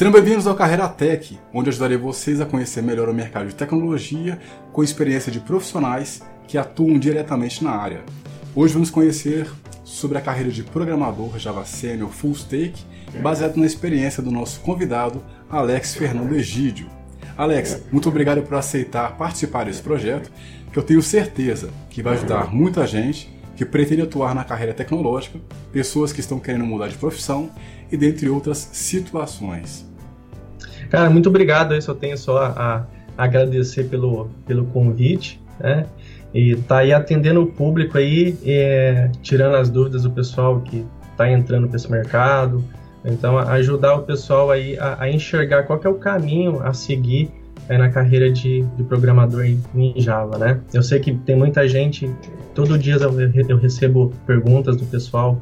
Sejam bem-vindos ao Carreira Tech, onde ajudarei vocês a conhecer melhor o mercado de tecnologia com experiência de profissionais que atuam diretamente na área. Hoje vamos conhecer sobre a carreira de programador Java Senior Full Stack, baseado na experiência do nosso convidado, Alex Fernando Egídio. Alex, muito obrigado por aceitar participar desse projeto, que eu tenho certeza que vai ajudar muita gente que pretende atuar na carreira tecnológica, pessoas que estão querendo mudar de profissão e dentre outras situações. Cara, muito obrigado. Eu só tenho só a, a agradecer pelo, pelo convite, né? E tá aí atendendo o público aí, é, tirando as dúvidas do pessoal que está entrando para esse mercado. Então, ajudar o pessoal aí a, a, enxergar qual é o caminho a seguir é, na carreira de, de programador em, em, Java, né? Eu sei que tem muita gente, todo dia eu, eu recebo perguntas do pessoal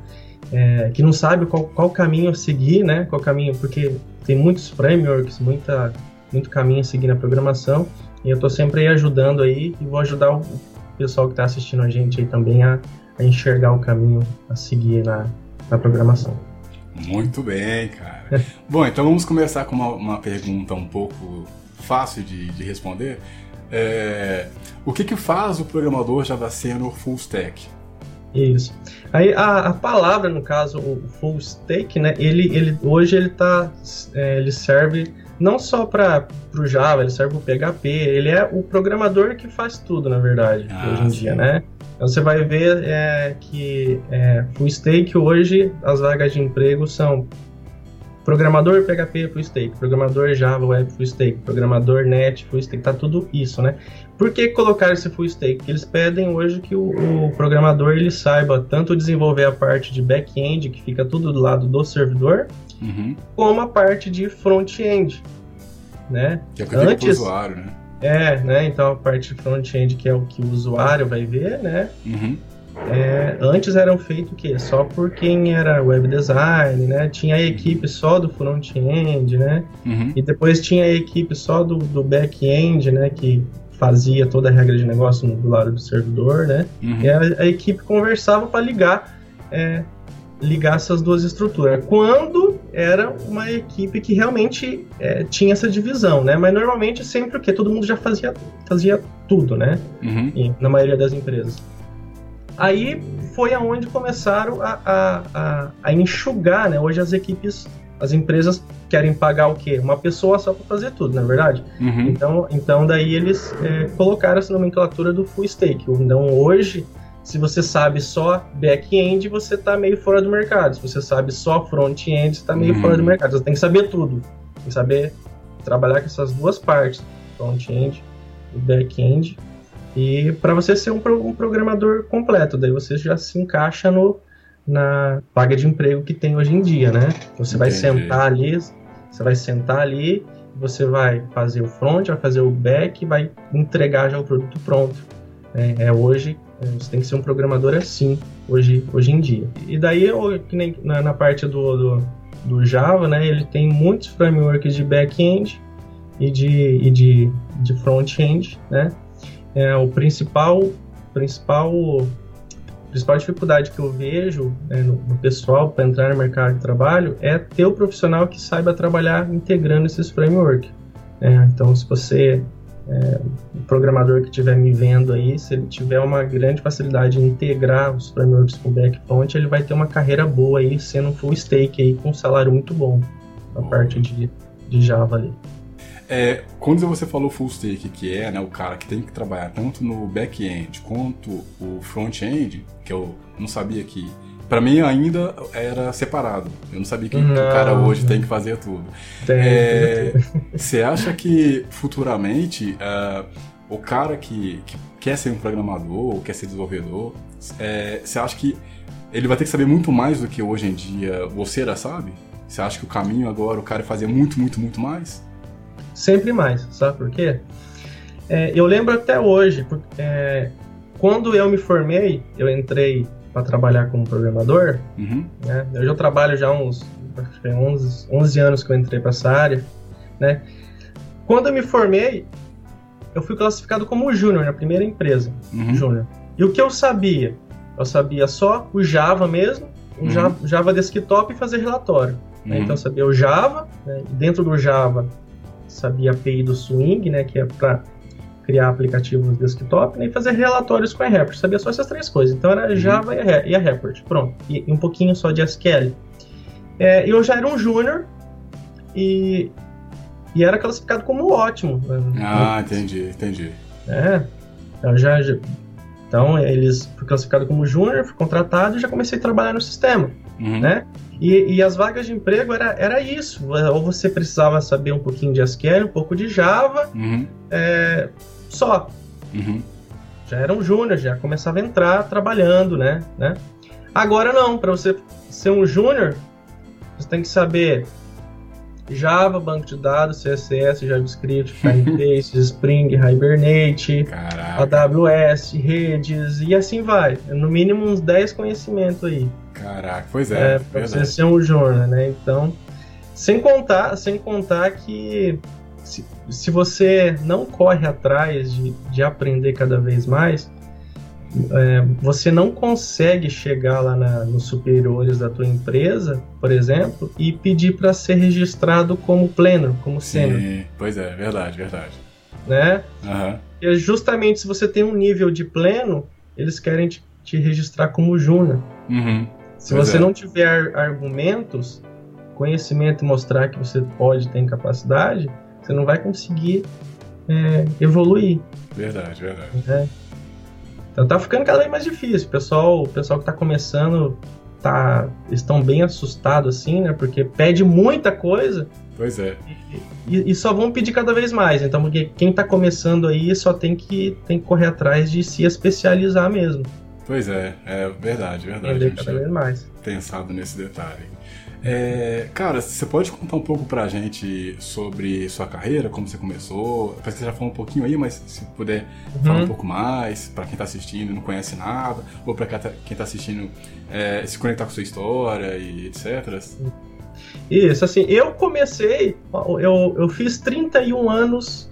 é, que não sabe qual, qual caminho seguir, né? Qual caminho, porque tem muitos frameworks, muita, muito caminho a seguir na programação, e eu estou sempre aí ajudando aí e vou ajudar o pessoal que está assistindo a gente aí também a, a, enxergar o caminho a seguir na, na programação. Muito bem, cara. Bom, então vamos começar com uma, uma pergunta um pouco fácil de, de responder. É, o que, que faz o programador Java Senior Full Stack? Isso. Aí a, a, palavra, no caso, o full stack, né? Ele, ele hoje ele tá, é, ele serve não só para o Java, ele serve para o PHP. Ele é o programador que faz tudo, na verdade, ah, hoje em sim. dia, né? Então você vai ver é, que é, full stack hoje as vagas de emprego são Programador PHP full stack, programador Java web full stack, programador net full stack, tá tudo isso, né? Por que colocar esse full stack? Porque eles pedem hoje que o, o programador ele saiba tanto desenvolver a parte de back-end, que fica tudo do lado do servidor, uhum. como a parte de front-end, né? Que é o que Antes, usuário, né? É, né? Então a parte de front-end que é o que o usuário vai ver, né? Uhum. É, antes eram feitos o quê? Só por quem era web design, né? Tinha a equipe só do front-end, né? Uhum. E depois tinha a equipe só do, do back-end, né? Que fazia toda a regra de negócio do lado do servidor, né? Uhum. E a, a, equipe conversava para ligar, é, ligar essas duas estruturas. Quando era uma equipe que realmente é, tinha essa divisão, né? Mas normalmente sempre o que todo mundo já fazia, fazia tudo, né? Uhum. E, na maioria das empresas. Aí foi aonde começaram a, a, a, a enxugar, né? Hoje as equipes, as empresas querem pagar o quê? Uma pessoa só para fazer tudo, não é verdade? Uhum. Então, então daí eles é, colocaram essa nomenclatura do full stack. Então hoje, se você sabe só back-end, você está meio fora do mercado. Se você sabe só front-end, você está meio uhum. fora do mercado. Você tem que saber tudo. Tem que saber trabalhar com essas duas partes, front-end e back-end, e para você ser um, um, programador completo, daí você já se encaixa no, na vaga de emprego que tem hoje em dia, né? Você Entendi. vai sentar ali, você vai sentar ali, você vai fazer o front, vai fazer o back, vai entregar já o produto pronto. É, é hoje é, você tem que ser um programador assim, hoje, hoje em dia. E daí, que nem na, na parte do, do, do, Java, né, ele tem muitos frameworks de back-end e de, e de, de front-end, né? é, o principal, principal, principal dificuldade que eu vejo né, no, no, pessoal para entrar no mercado de trabalho é ter o profissional que saiba trabalhar integrando esses frameworks. É, então, se você é, o programador que estiver me vendo aí, se ele tiver uma grande facilidade em integrar os frameworks com back front, ele vai ter uma carreira boa aí, sendo um full stack aí, com um salário muito bom na parte de, de Java ali. É, quando você falou full stack, que é né, o cara que tem que trabalhar tanto no back-end quanto o front-end, que eu não sabia que. Para mim ainda era separado. Eu não sabia que, não, que o cara hoje tem que fazer tudo. Tem, é, você acha que futuramente uh, o cara que, que, quer ser um programador ou quer ser desenvolvedor, é, você acha que ele vai ter que saber muito mais do que hoje em dia você já sabe? Você acha que o caminho agora o cara é fazer muito, muito, muito mais? Sempre mais, sabe por quê? É, eu lembro até hoje, é, quando eu me formei, eu entrei para trabalhar como programador, uhum. né? Eu já trabalho já uns 11, 11 anos que eu entrei para essa área, né? Quando eu me formei, eu fui classificado como júnior na primeira empresa, uhum. júnior. E o que eu sabia? Eu sabia só o Java mesmo, o uhum. Java, Java Desktop e fazer relatório. né? então sabia o Java, né? dentro do Java sabia API do Swing, né, que é para criar aplicativos desktop né, e fazer relatórios com a Report. Sabia só essas três coisas. Então era uhum. Java e a Report. Pronto. E, um pouquinho só de SQL. É, eu já era um júnior e, e era classificado como ótimo. Ah, entendi, entendi. É. Eu já, já então eles fui classificado como júnior, fui contratado e já comecei a trabalhar no sistema, uhum. né? E, e, as vagas de emprego era, era isso. Ou você precisava saber um pouquinho de SQL, um pouco de Java, uhum. é, só. Uhum. Já era um júnior, já começava a entrar trabalhando, né? né? Agora não, para você ser um júnior, você tem que saber Java, banco de dados, CSS, JavaScript, Firebase, Spring, Hibernate, Caraca. AWS, redes e assim vai. No mínimo uns 10 conhecimentos aí. Caraca, pois é. é pra você ser um júnior, né? Então, sem contar, sem contar que se, se você não corre atrás de, de aprender cada vez mais, é, você não consegue chegar lá na, nos superiores da tua empresa, por exemplo, e pedir para ser registrado como pleno, como sênior. Pois é, verdade, verdade. Né? Uhum. E justamente se você tem um nível de pleno, eles querem te, te registrar como júnior. Uhum. Se pois você é. não tiver argumentos, conhecimento e mostrar que você pode ter capacidade, você não vai conseguir é, evoluir. Verdade, verdade. Né? Então tá ficando cada vez mais difícil. O pessoal, o pessoal que tá começando tá, estão bem assustados assim, né? Porque pede muita coisa. Pois é. E, e, só vão pedir cada vez mais. Então, porque quem tá começando aí só tem que, tem que correr atrás de se especializar mesmo. Pois é, é verdade, verdade. Entender cada vez mais. Pensado nesse detalhe. É, cara, você pode contar um pouco pra gente sobre sua carreira, como você começou? Parece que você já falou um pouquinho aí, mas se puder uhum. falar um pouco mais, para quem tá assistindo e não conhece nada, ou pra quem tá assistindo é, se conectar com sua história e etc. Isso, assim, eu comecei, eu, eu fiz 31 anos,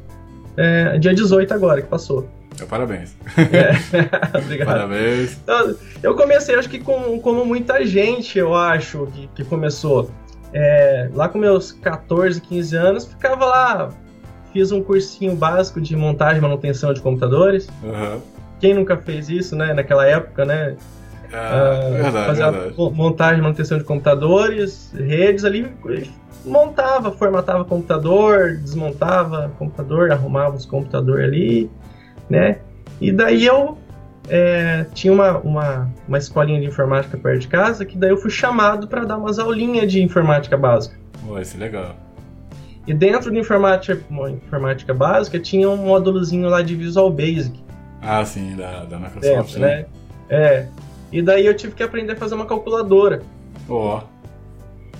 é, dia 18 agora, que passou. Parabéns. É. Obrigado. Parabéns. Então, eu comecei, acho que com, como muita gente, eu acho, que, que começou. É, lá com meus 14, 15 anos, ficava lá, fiz um cursinho básico de montagem e manutenção de computadores. Uhum. Quem nunca fez isso, né? Naquela época, né? Ah, uh, verdade, fazia verdade. montagem e manutenção de computadores, redes ali, montava, formatava computador, desmontava computador, arrumava os computadores ali né? E daí eu é, tinha uma, uma, uma escolinha de informática perto de casa, que daí eu fui chamado para dar umas aulinhas de informática básica. Pô, isso é legal. E dentro de informática, informática básica tinha um módulozinho lá de Visual Basic. Ah, sim, da, da Microsoft, dentro, né? né? É. E daí eu tive que aprender a fazer uma calculadora. Ó. Oh.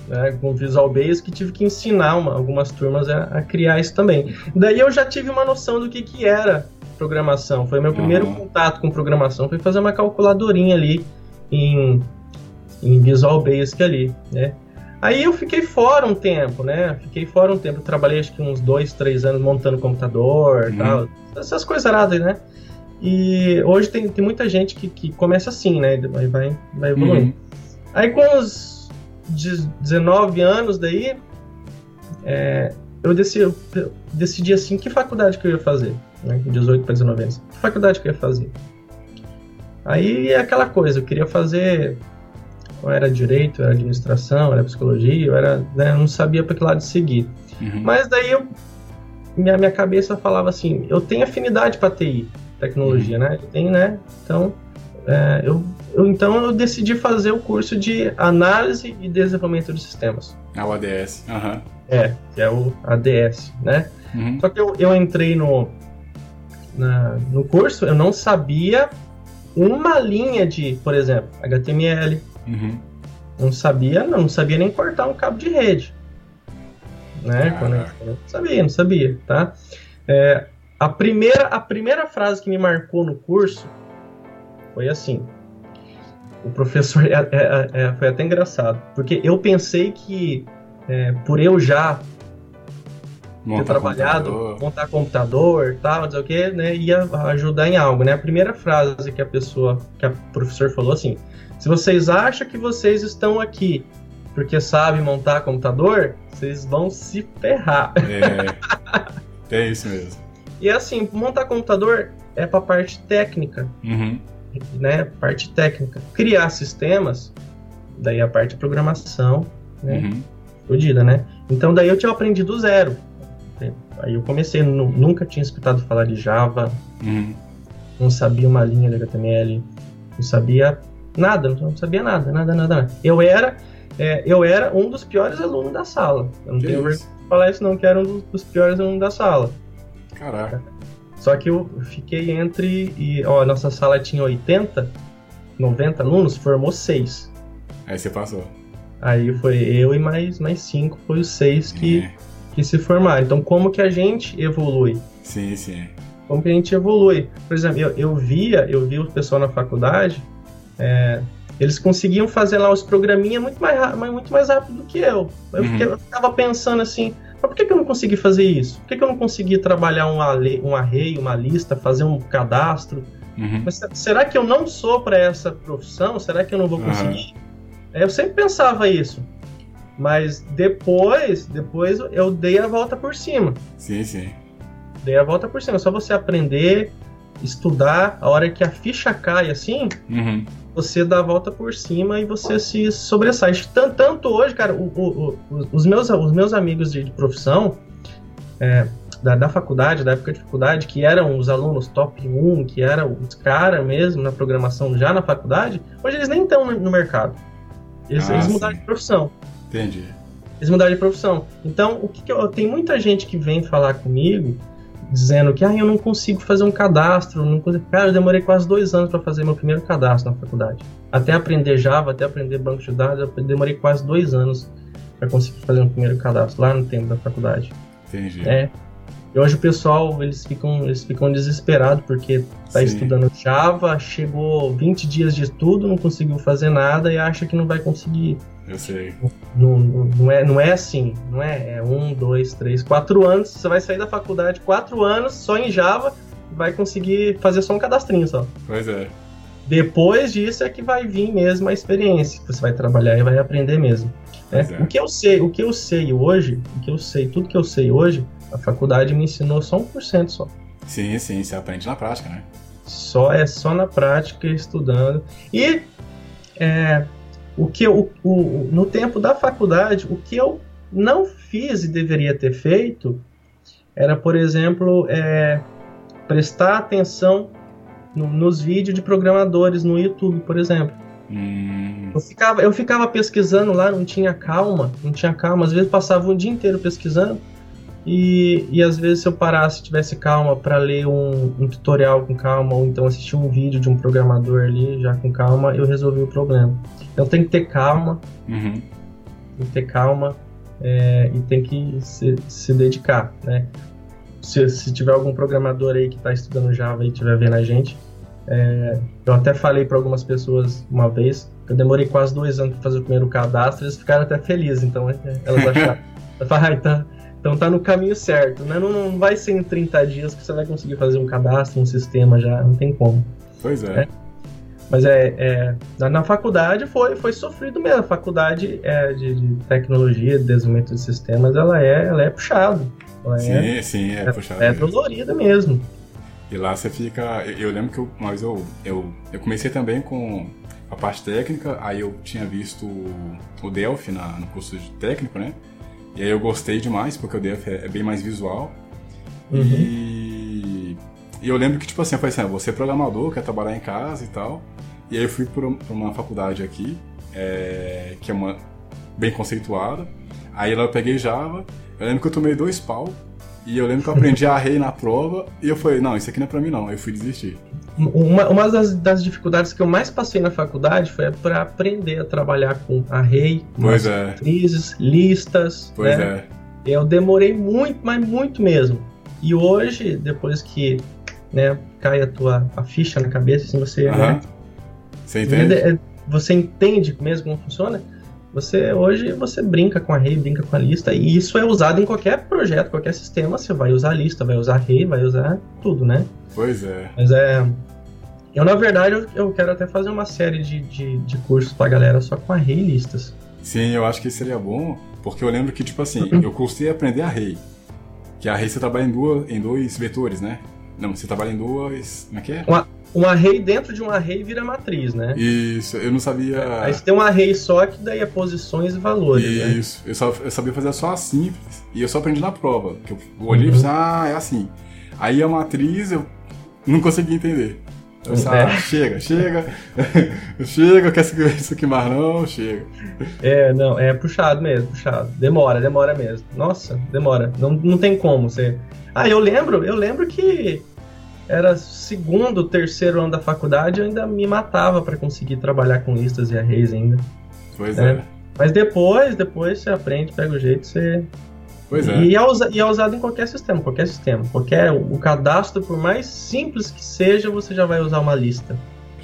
Né, com Visual Basic, tive que ensinar uma, algumas turmas a, a, criar isso também. Daí eu já tive uma noção do que, que era programação. Foi meu primeiro uhum. contato com programação. Foi fazer uma calculadorinha ali em, em Visual Basic ali, né? Aí eu fiquei fora um tempo, né? Fiquei fora um tempo. Eu trabalhei acho que uns dois, três anos montando computador uhum. tal. Essas coisas aradas, né? E hoje tem, tem muita gente que, que começa assim, né? Vai, vai, vai evoluindo. Uhum. Aí com os 19 anos daí, é, eu, decidi, eu decidi assim que faculdade que eu ia fazer né, 18 para 19 anos. Que faculdade que eu ia fazer? Aí é aquela coisa, eu queria fazer. Ou era direito, era administração, era psicologia, eu era, né, não sabia para que lado seguir. Uhum. Mas daí eu, minha, minha cabeça falava assim: eu tenho afinidade para TI, tecnologia, uhum. né? Eu tenho, né? Então, é, eu, eu, então eu decidi fazer o curso de análise e desenvolvimento de sistemas. É o ADS. Uhum. É, que é o ADS, né? Uhum. Só que eu, eu entrei no, na, no curso, eu não sabia uma linha de, por exemplo, HTML. Uhum. Não sabia, não sabia nem cortar um cabo de rede. Né? Quando eu, não sabia, não sabia, tá? É, a, primeira, a primeira frase que me marcou no curso foi assim. O professor é, é, é, foi até engraçado, porque eu pensei que é, por eu já montar ter trabalhado, computador. montar computador, tal, não sei o que, né, ia ajudar em algo, né? A primeira frase que a pessoa, que a professor falou assim: se vocês acham que vocês estão aqui porque sabe montar computador, vocês vão se ferrar. É, é isso mesmo. E assim, montar computador é para parte técnica, uhum. né? Parte técnica. Criar sistemas, daí a parte de programação, né? Uhum. Fodida, né? Então daí eu tinha aprendido do zero. Aí eu comecei, nunca tinha escutado falar de Java, uhum. não sabia uma linha de HTML, não sabia nada, não sabia nada, nada, nada. nada. Eu era, é, eu era um dos piores alunos da sala. Eu não que tenho vergonha de falar isso não, que era um dos piores alunos da sala. Caraca. Só que eu fiquei entre. E, ó, a nossa sala tinha 80, 90 alunos, formou 6. Aí você passou. Aí foi eu e mais, mais cinco, foi os seis que, é. Que se formaram. Então, como que a gente evolui? Sim, sim. Como que a gente evolui? Por exemplo, eu, eu via, eu vi o pessoal na faculdade, é, eles conseguiam fazer lá os programinha muito mais, muito mais rápido do que eu. Eu, uhum. eu ficava pensando assim, mas por que, que eu não consegui fazer isso? Por que, que eu não consegui trabalhar um, um array, uma lista, fazer um cadastro? Uhum. Mas será que eu não sou para essa profissão? Será que eu não vou conseguir? Uhum. Eu sempre pensava isso. Mas depois, depois eu dei a volta por cima. Sim, sim. Dei a volta por cima. É só você aprender, estudar, a hora que a ficha cai assim, uhum. você dá a volta por cima e você se sobressai. Tanto, tanto hoje, cara, o, o, o, os, meus, os meus amigos de, de profissão, é, da, da, faculdade, da época de faculdade, que eram os alunos top 1, que eram os caras mesmo na programação já na faculdade, hoje eles nem estão no mercado. Eles, ah, eles mudaram de profissão. Entendi. Eles mudaram de profissão. Então, o que, que eu, tem muita gente que vem falar comigo dizendo que ah, eu não consigo fazer um cadastro. Não consigo... Cara, eu demorei quase dois anos para fazer meu primeiro cadastro na faculdade. Até aprender Java, até aprender banco de dados, eu demorei quase dois anos para conseguir fazer meu primeiro cadastro lá no tempo da faculdade. Entendi. É. E hoje o pessoal, eles ficam, eles ficam desesperados porque tá Sim. estudando Java, chegou 20 dias de estudo, não conseguiu fazer nada e acha que não vai conseguir. Eu sei. Não, não, não, é, não é assim, não é? É um, dois, três, quatro anos. Você vai sair da faculdade quatro anos só em Java vai conseguir fazer só um cadastrinho só. Pois é. Depois disso é que vai vir mesmo a experiência. Você vai trabalhar e vai aprender mesmo. Né? É. O que eu sei, o que eu sei hoje, o que eu sei, tudo que eu sei hoje, a faculdade me ensinou só 1% só. Sim, sim, você aprende na prática, né? Só é só na prática, estudando. E é, o que eu, o, no tempo da faculdade, o que eu não fiz e deveria ter feito era, por exemplo, é, prestar atenção no, nos vídeos de programadores no YouTube, por exemplo. Hum. Eu, ficava, eu ficava pesquisando lá, não tinha calma, não tinha calma. Às vezes passava um dia inteiro pesquisando e, e às vezes se eu parasse, tivesse calma para ler um, um, tutorial com calma, ou então assistir um vídeo de um programador ali já com calma, eu resolvi o problema. Então tem que ter calma, uhum. tem que ter calma é, e tem que se, se dedicar, né? Se, se, tiver algum programador aí que está estudando Java e estiver vendo a gente, é, eu até falei para algumas pessoas uma vez, eu demorei quase dois anos para fazer o primeiro cadastro, eles ficaram até felizes, então é, elas acharam. Eu falei, ah, então, então tá no caminho certo, né? Não, não vai ser em 30 dias que você vai conseguir fazer um cadastro, um sistema já, não tem como. Pois é. é. Mas é, é, na faculdade foi, foi sofrido mesmo. A faculdade é, de, de tecnologia, de desenvolvimento de sistemas, ela é, ela é puxado. Ela sim, é, sim, é, é puxado. É dolorida mesmo. E lá você fica. Eu, eu lembro que eu, uma vez eu, eu, eu comecei também com a parte técnica, aí eu tinha visto o Delphi na, no curso de técnico, né? E aí eu gostei demais, porque o DF é, é bem mais visual. Uhum. E... e, eu lembro que, tipo assim, eu falei assim, ah, você é programador, quer trabalhar em casa e tal. E aí eu fui para uma faculdade aqui, é... que é uma bem conceituada. Aí lá eu peguei Java, eu lembro que eu tomei dois pau, e eu lembro que eu aprendi a array na prova, e eu falei, não, isso aqui não é pra mim não, eu fui desistir. Uma, uma das, das, dificuldades que eu mais passei na faculdade foi para aprender a trabalhar com array, pois é. matrizes, listas. Pois né? é. Eu demorei muito, mas muito mesmo. E hoje, depois que né, cai a tua a ficha na cabeça, assim, você, uh -huh. né, você entende? Você entende mesmo como funciona, você hoje você brinca com a array, brinca com a lista, e isso é usado em qualquer projeto, qualquer sistema, você vai usar a lista, vai usar array, vai usar tudo, né? Pois é. Mas é. Eu, na verdade, eu, eu quero até fazer uma série de, de, de cursos pra galera só com array e listas. Sim, eu acho que seria bom, porque eu lembro que, tipo assim, eu custei aprender array. Que a array você trabalha em, duas, em dois vetores, né? Não, você trabalha em duas. Como é que é? Uma, um array dentro de um array vira matriz, né? Isso, eu não sabia. Aí você tem um array só que daí é posições e valores. Né? Isso, né? eu, só, eu sabia fazer só a simples. E eu só aprendi na prova. Que eu olhei uhum. e ah, é assim. Aí a matriz eu não consegui entender. Eu disse, é. ah, chega, chega, chega, quer seguir isso aqui mais não, chega. É, não, é puxado mesmo, puxado. Demora, demora mesmo. Nossa, demora. Não, não tem como você. Ah, eu lembro, eu lembro que era segundo, terceiro ano da faculdade, eu ainda me matava para conseguir trabalhar com listas e arrays ainda. Pois é. é. Mas depois, depois você aprende, pega o jeito, você Pois é. E é, usa, e é usado em qualquer sistema, qualquer sistema. Qualquer, o cadastro, por mais simples que seja, você já vai usar uma lista.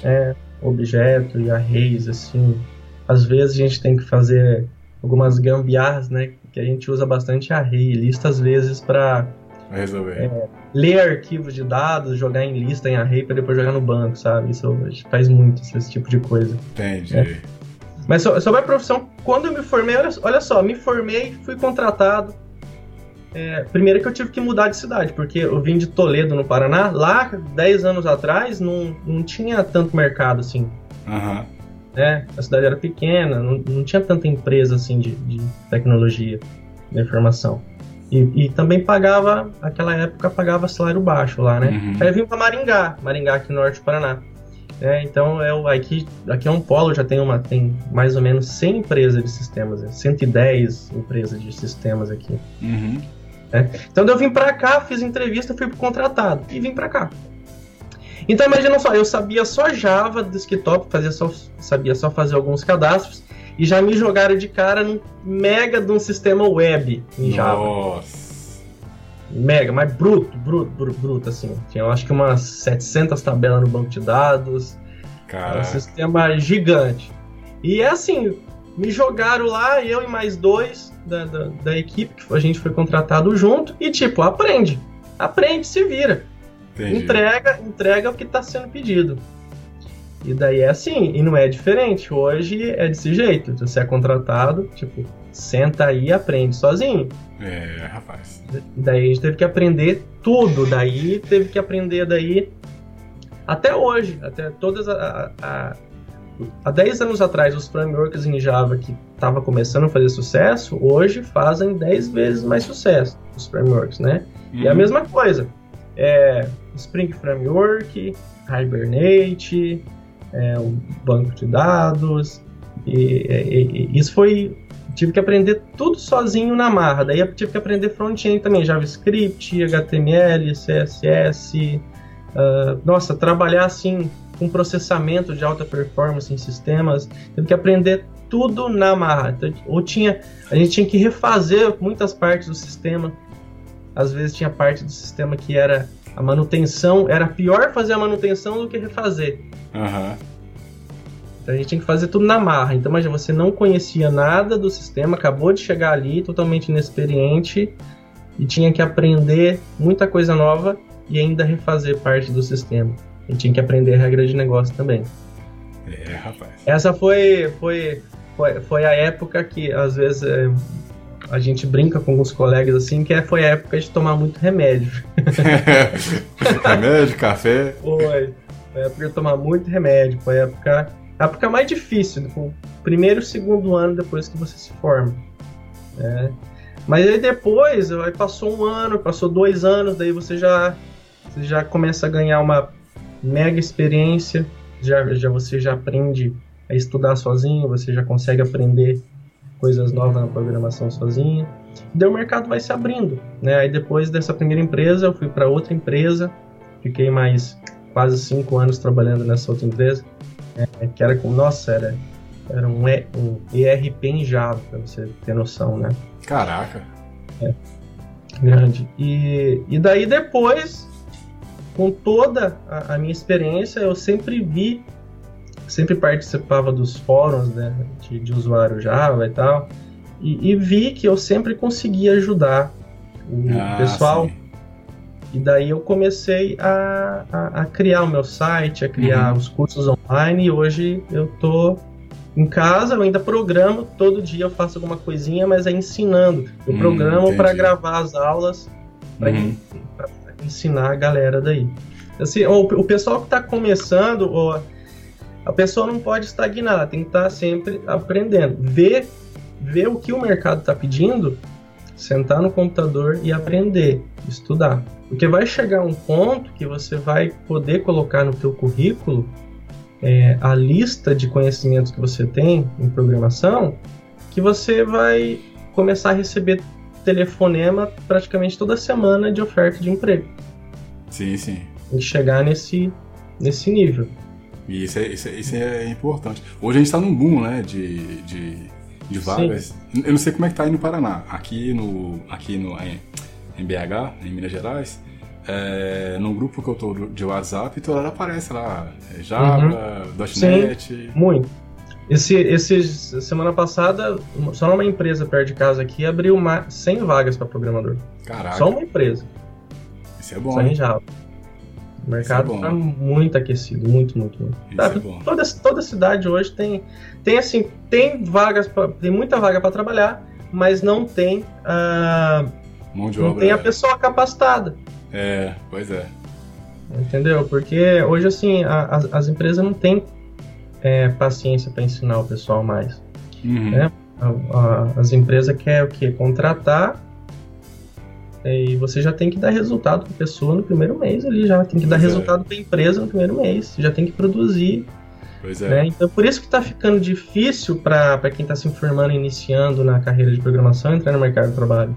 É, objeto e arrays, assim. Às vezes a gente tem que fazer algumas gambiarras, né? Que a gente usa bastante array, lista às vezes para resolver. É, ler arquivos de dados, jogar em lista em array para depois jogar no banco, sabe? Isso faz muito esse tipo de coisa. Entendi. É. Mas sobre a profissão, quando eu me formei, olha, olha só, me formei, fui contratado, é, primeiro que eu tive que mudar de cidade, porque eu vim de Toledo, no Paraná. Lá, 10 anos atrás, não, não tinha tanto mercado assim. Uhum. É, a cidade era pequena, não, não tinha tanta empresa assim de, de tecnologia de informação. E, e, também pagava, naquela época, pagava salário baixo lá, né? Uhum. Aí eu vim para Maringá, Maringá aqui no norte do Paraná. É, então, é, aqui, aqui é um polo, já tem, uma, tem mais ou menos 100 empresas de sistemas, 110 né? empresas de sistemas aqui. Uhum. Né? Então eu vim para cá, fiz entrevista, fui contratado e vim para cá. Então imagina só, eu sabia só Java desktop, fazia só, sabia só fazer alguns cadastros e já me jogaram de cara num mega de um sistema web em Java. Nossa. Mega, mas bruto, bruto, bruto, bruto assim. Tinha eu acho que umas 700 tabelas no banco de dados. Cara. Um sistema gigante. E é assim, me jogaram lá, eu e mais dois, da, da, da, equipe, que a gente foi contratado junto, e tipo, aprende. Aprende, se vira. Entendi. Entrega, entrega o que está sendo pedido. E daí é assim, e não é diferente. Hoje é desse jeito. Você é contratado, tipo, senta aí e aprende sozinho. É, rapaz. E daí a gente teve que aprender tudo. Daí teve que aprender daí até hoje, até todas a, a, há 10 anos atrás, os frameworks em Java que estavam começando a fazer sucesso, hoje fazem 10 vezes mais sucesso, os frameworks, né? Uhum. E a mesma coisa, é, Spring Framework, Hibernate, é, um banco de dados, e, e, e, isso foi... Tive que aprender tudo sozinho na marra, daí tive que aprender front-end também, JavaScript, HTML, CSS, uh, ah, nossa, trabalhar assim com processamento de alta performance em sistemas, teve que aprender tudo na marra. Então, ou tinha, a gente tinha que refazer muitas partes do sistema. Às vezes tinha parte do sistema que era a manutenção, era pior fazer a manutenção do que refazer. Uhum. Então a gente tinha que fazer tudo na marra. Então, imagina, você não conhecia nada do sistema, acabou de chegar ali, totalmente inexperiente, e tinha que aprender muita coisa nova e ainda refazer parte do sistema. E tinha que aprender regra de negócio também. É, rapaz. Essa foi, foi, foi, foi a época que, às vezes, é, a gente brinca com alguns colegas assim, que é, foi a época de tomar muito remédio. remédio, café. Foi. Foi a época de tomar muito remédio. Foi a época, a época mais difícil, o primeiro e segundo ano depois que você se forma. É. Mas aí depois, aí passou um ano, passou dois anos, daí você já, você já começa a ganhar uma mega experiência, já, já você já aprende a estudar sozinho, você já consegue aprender coisas novas na programação sozinho. E daí o mercado vai se abrindo, né? Aí depois dessa primeira empresa, eu fui para outra empresa, fiquei mais quase cinco anos trabalhando nessa outra empresa, é, que era com, nossa, era, era um, e, um ERP em Java, para você ter noção, né? Caraca! É, grande. E, e daí depois com toda a, a, minha experiência, eu sempre vi, sempre participava dos fóruns né, de, de usuário Java e tal, e, e, vi que eu sempre conseguia ajudar o ah, pessoal. Sim. E daí eu comecei a, a, a, criar o meu site, a criar uhum. os cursos online, e hoje eu tô Em casa eu ainda programo, todo dia eu faço alguma coisinha, mas é ensinando. Eu hum, programo para gravar as aulas, para uhum. ensinar a galera daí. Assim, o, o pessoal que está começando, a pessoa não pode estagnar, tem que estar sempre aprendendo. Ver, ver o que o mercado está pedindo, sentar no computador e aprender, estudar. Porque vai chegar um ponto que você vai poder colocar no teu currículo é, a lista de conhecimentos que você tem em programação, que você vai começar a receber telefonema praticamente toda semana de oferta de emprego. Sim, sim. Que chegar nesse, nesse nível. E isso é, isso é, isso é importante. Hoje a gente está num boom né, de, de, de vagas. Sim. Eu não sei como é que está aí no Paraná. Aqui no, aqui no, em, em BH, em Minas Gerais, é, no grupo que eu tô de WhatsApp, toda hora aparece lá é Java, uhum. .NET. Sim, muito. Esse, esse, semana passada, só uma empresa perto de casa aqui abriu uma, 100 vagas para programador. Caraca. Só uma empresa. Isso é bom. Só em Java. O mercado está é muito aquecido, muito, muito, muito. Tá, é. Toda, toda cidade hoje tem, tem assim, tem vagas, pra, tem muita vaga para trabalhar, mas não tem, uh, Mão de não obra, tem a é. pessoa capacitada. É, pois é. Entendeu? Porque hoje, assim, a, as, as empresas não têm é, paciência para ensinar o pessoal mais. Uhum. Né? A, a, as empresas querem o quê? Contratar e você já tem que dar resultado para a pessoa no primeiro mês ali, já tem que dar é. resultado para a empresa no primeiro mês, já tem que produzir. Pois é. Né? Então, por isso que está ficando difícil para quem está se informando, iniciando na carreira de programação, entrar no mercado de trabalho.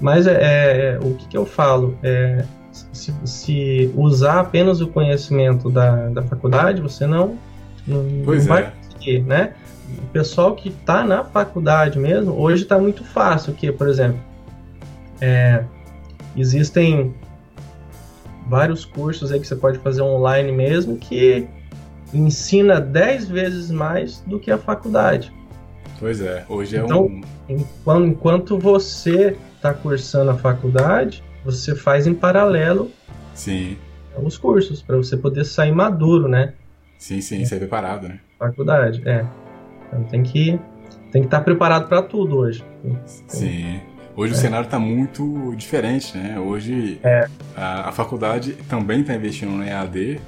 Mas é, é, o que, que, eu falo? É, se, se, usar apenas o conhecimento da, da faculdade, você não, não, não vai é. conseguir, né? O pessoal que está na faculdade mesmo, hoje está muito fácil, que, por exemplo, é, existem vários cursos aí que você pode fazer online mesmo que ensina 10 vezes mais do que a faculdade. Pois é, hoje é então, um. Enquanto, enquanto você está cursando a faculdade, você faz em paralelo sim. os cursos, para você poder sair maduro, né? Sim, sim, é. sair preparado, né? Faculdade, é. Então tem que tem que estar tá preparado para tudo hoje. Sim. Hoje é. o cenário está muito diferente, né? Hoje é. a, a, faculdade também está investindo no EAD,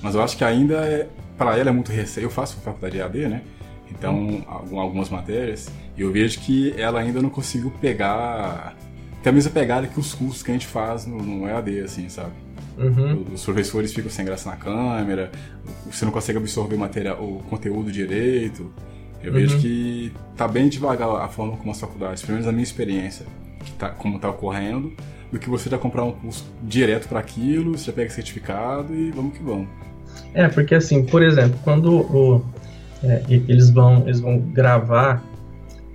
mas eu acho que ainda é, para ela é muito recente. Eu faço faculdade EAD, né? Então, algumas matérias, e eu vejo que ela ainda não conseguiu pegar tem a mesma pegada que os cursos que a gente faz no, no EAD, assim, sabe? Uhum. Os professores ficam sem graça na câmera, você não consegue absorver matéria, o conteúdo direito. Eu uhum. vejo que tá bem devagar a forma como as faculdades, pelo menos a minha experiência, que tá, como tá ocorrendo, do que você já comprar um curso direto para aquilo, você já pega certificado e vamos que vamos. É, porque assim, por exemplo, quando o, é, eles, vão, eles vão gravar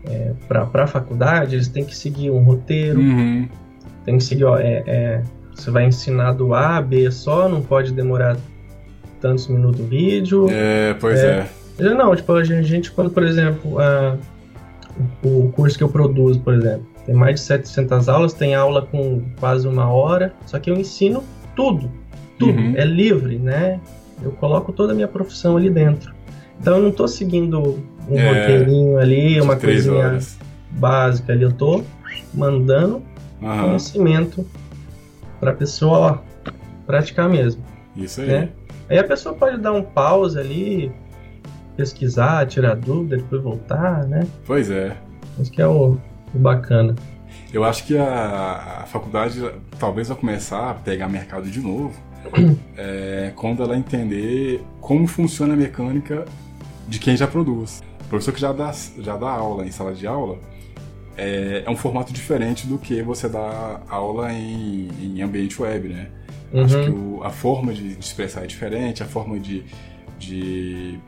é, para a faculdade, eles têm que seguir um roteiro, uhum. tem que seguir, ó, é, é, você vai ensinar do A a B só, não pode demorar tantos minutos o vídeo. É, pois é. Não, tipo, a gente, quando, por exemplo, a, o curso que eu produzo, por exemplo, tem mais de 700 aulas, tem aula com quase uma hora, só que eu ensino tudo, tudo, uhum. é livre, né? Eu coloco toda a minha profissão ali dentro. Então eu não estou seguindo um é, roteirinho ali, uma coisinha horas. básica ali, eu estou mandando conhecimento para a pessoa ó, praticar mesmo. Isso aí. Né? Aí a pessoa pode dar um pause ali, pesquisar, tirar dúvida, depois voltar, né? Pois é. Isso que é o, o bacana. Eu acho que a, a, faculdade talvez vai começar a pegar mercado de novo é, quando ela entender como funciona a mecânica de quem já produz. O professor que já dá, já dá aula em sala de aula é, é um formato diferente do que você dá aula em, em ambiente web, né? Uhum. Acho que o, a forma de, de, expressar é diferente, a forma de, de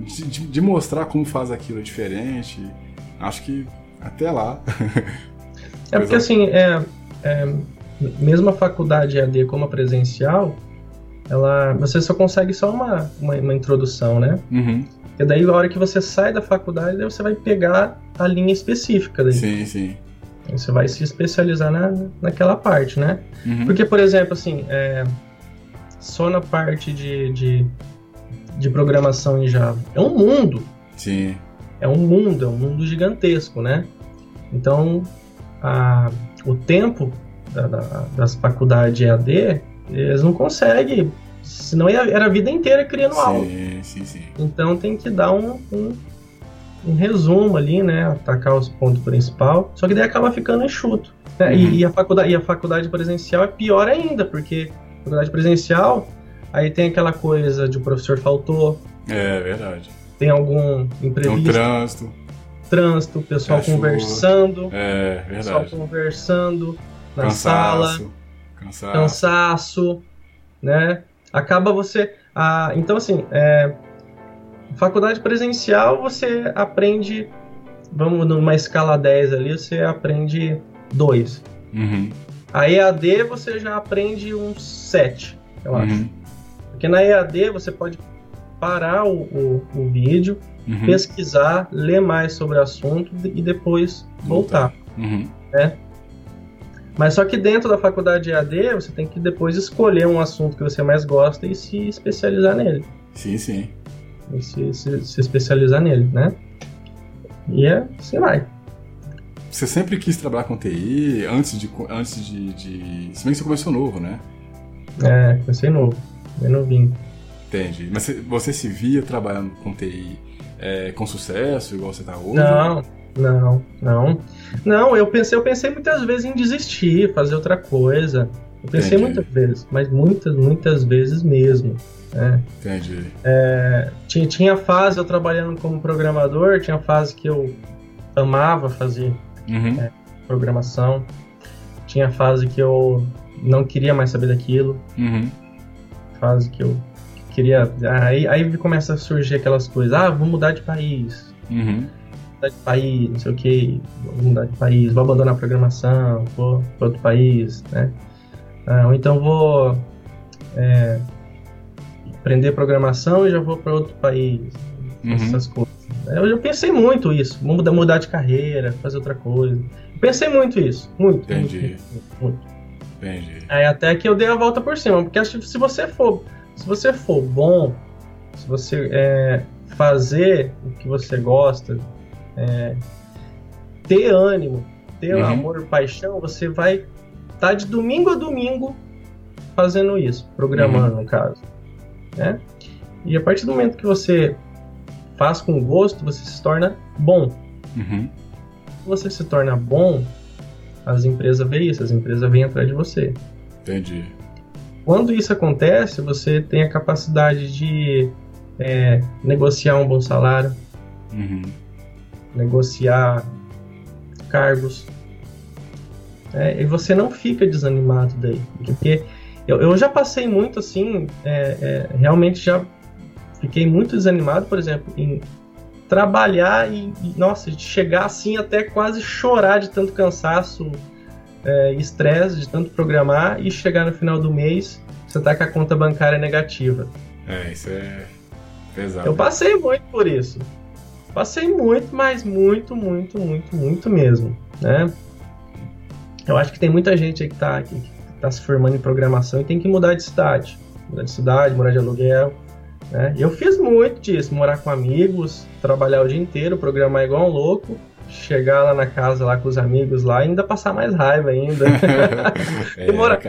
de, de, mostrar como faz aquilo diferente. Acho que até lá. é porque assim, é, é, mesmo a faculdade EAD como a presencial, ela, você só consegue só uma, uma, uma introdução, né? Uhum. E daí, a hora que você sai da faculdade, você vai pegar a linha específica. Daí. Sim, sim. Você vai se especializar na, naquela parte, né? Uhum. Porque, por exemplo, assim, é, só na parte de, de de programação em Java. É um mundo. Sim. É um mundo, é um mundo gigantesco, né? Então, a, o tempo da, da, das faculdades EAD, eles não conseguem, senão era a vida inteira criando sim, aula. Sim, sim. Então tem que dar um, um, um, resumo ali, né? Atacar os pontos principais. Só que daí acaba ficando enxuto. Né? Uhum. E, e, a faculdade, e a faculdade presencial é pior ainda, porque a faculdade presencial, aí tem aquela coisa de o professor faltou. É verdade. Tem algum imprevisto. Tem um trânsito trânsito, pessoal é conversando, é, verdade. pessoal conversando na cansaço, sala, cansaço. cansaço, né? Acaba você, ah, então assim, é, faculdade presencial você aprende, vamos numa escala 10 ali, você aprende 2. Uhum. A EAD você já aprende uns 7, eu uhum. acho. Porque na EAD você pode parar o, o, o vídeo, uhum. pesquisar, ler mais sobre o assunto e depois voltar. Uhum. Né? Mas só que dentro da faculdade EAD, você tem que depois escolher um assunto que você mais gosta e se especializar nele. Sim, sim. E se, se, se especializar nele, né? E é, assim vai. Você sempre quis trabalhar com TI antes de. Antes de, de... Se bem que você começou novo, né? É, comecei novo. Bem novinho. Entendi. Mas você se via trabalhando com TI é, com sucesso, igual você está hoje? Não, não, não. Não, eu pensei, eu pensei muitas vezes em desistir, fazer outra coisa. Eu pensei Entendi. muitas vezes, mas muitas, muitas vezes mesmo. Né? Entendi. É, tinha, tinha fase eu trabalhando como programador, tinha fase que eu amava fazer uhum. é, programação, tinha fase que eu não queria mais saber daquilo, uhum. Fase que eu queria. Aí, aí começa a surgir aquelas coisas, ah, vou mudar de país. Uhum. Mudar de país, não sei o que, vou mudar de país, vou abandonar a programação, vou para outro país, né? Ah, ou então vou é, aprender programação e já vou para outro país. Uhum. Essas coisas. Eu pensei muito isso, mudar, mudar de carreira, fazer outra coisa. Pensei muito isso, muito. Entendi. Muito, muito, muito. Entendi. Aí até que eu dei a volta por cima, porque se você for se você for bom, se você é, fazer o que você gosta, é, ter ânimo, ter uhum. amor, paixão, você vai estar tá de domingo a domingo fazendo isso, programando uhum. no caso, né? E a partir do momento que você faz com gosto, você se torna bom. Uhum. Você se torna bom, as empresas veem isso, as empresas vêm atrás de você. Entendi. Quando isso acontece, você tem a capacidade de é, negociar um bom salário, uhum. negociar cargos, é, e você não fica desanimado daí, porque eu, eu já passei muito assim, é, é realmente já fiquei muito desanimado, por exemplo, em trabalhar e, e, nossa, chegar assim até quase chorar de tanto cansaço é, estresse de tanto programar e chegar no final do mês você tá com a conta bancária negativa. É, isso é pesado. Eu passei muito por isso. Passei muito, mas muito, muito, muito, muito mesmo, né? Eu acho que tem muita gente aí que tá, que, que tá se formando em programação e tem que mudar de cidade. Mudar de cidade, morar de aluguel. Né? Eu fiz muito disso, morar com amigos, trabalhar o dia inteiro, programar igual um louco chegar lá na casa lá com os amigos lá e ainda passar mais raiva ainda. é, morar,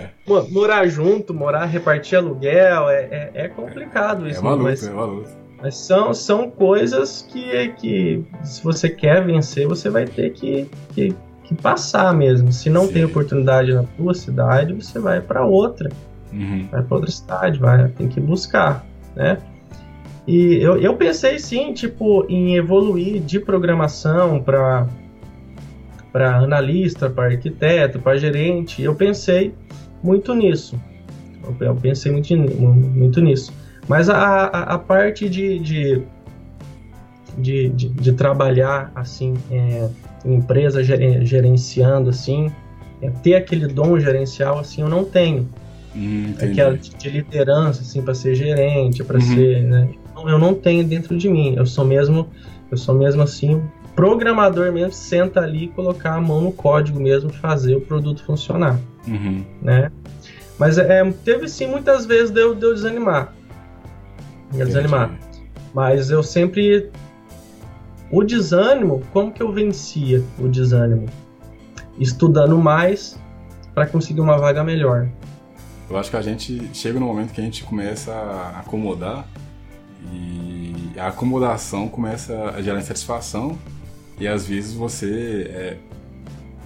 morar junto, morar, repartir aluguel, é, é, é complicado é, isso. É maluco, mas, é maluco. Mas são, são coisas que, que se você quer vencer, você vai ter que, que, que passar mesmo. Se não Sim. tem oportunidade na tua cidade, você vai para outra. Uhum. Vai para outra cidade, vai, tem que buscar, né? E eu, eu pensei sim, tipo, em evoluir de programação para para analista, para arquiteto, para gerente. Eu pensei muito nisso. Eu pensei muito, muito nisso. Mas a, a, a parte de, de, de, de, de trabalhar assim, é, em empresa gerenciando assim, é, ter aquele dom gerencial assim, eu não tenho. Hum, aquela de, de liderança assim para ser gerente, para uhum. ser, né? eu não tenho dentro de mim. Eu sou mesmo, eu sou mesmo assim, programador mesmo, senta ali e colocar a mão no código mesmo, fazer o produto funcionar, uhum. né? Mas é, teve sim muitas vezes de eu, de eu desanimar, de desanimar. Mas eu sempre o desânimo, como que eu vencia o desânimo? Estudando mais para conseguir uma vaga melhor. Eu acho que a gente chega no momento que a gente começa a acomodar e a acomodação começa a gerar insatisfação e às vezes você é,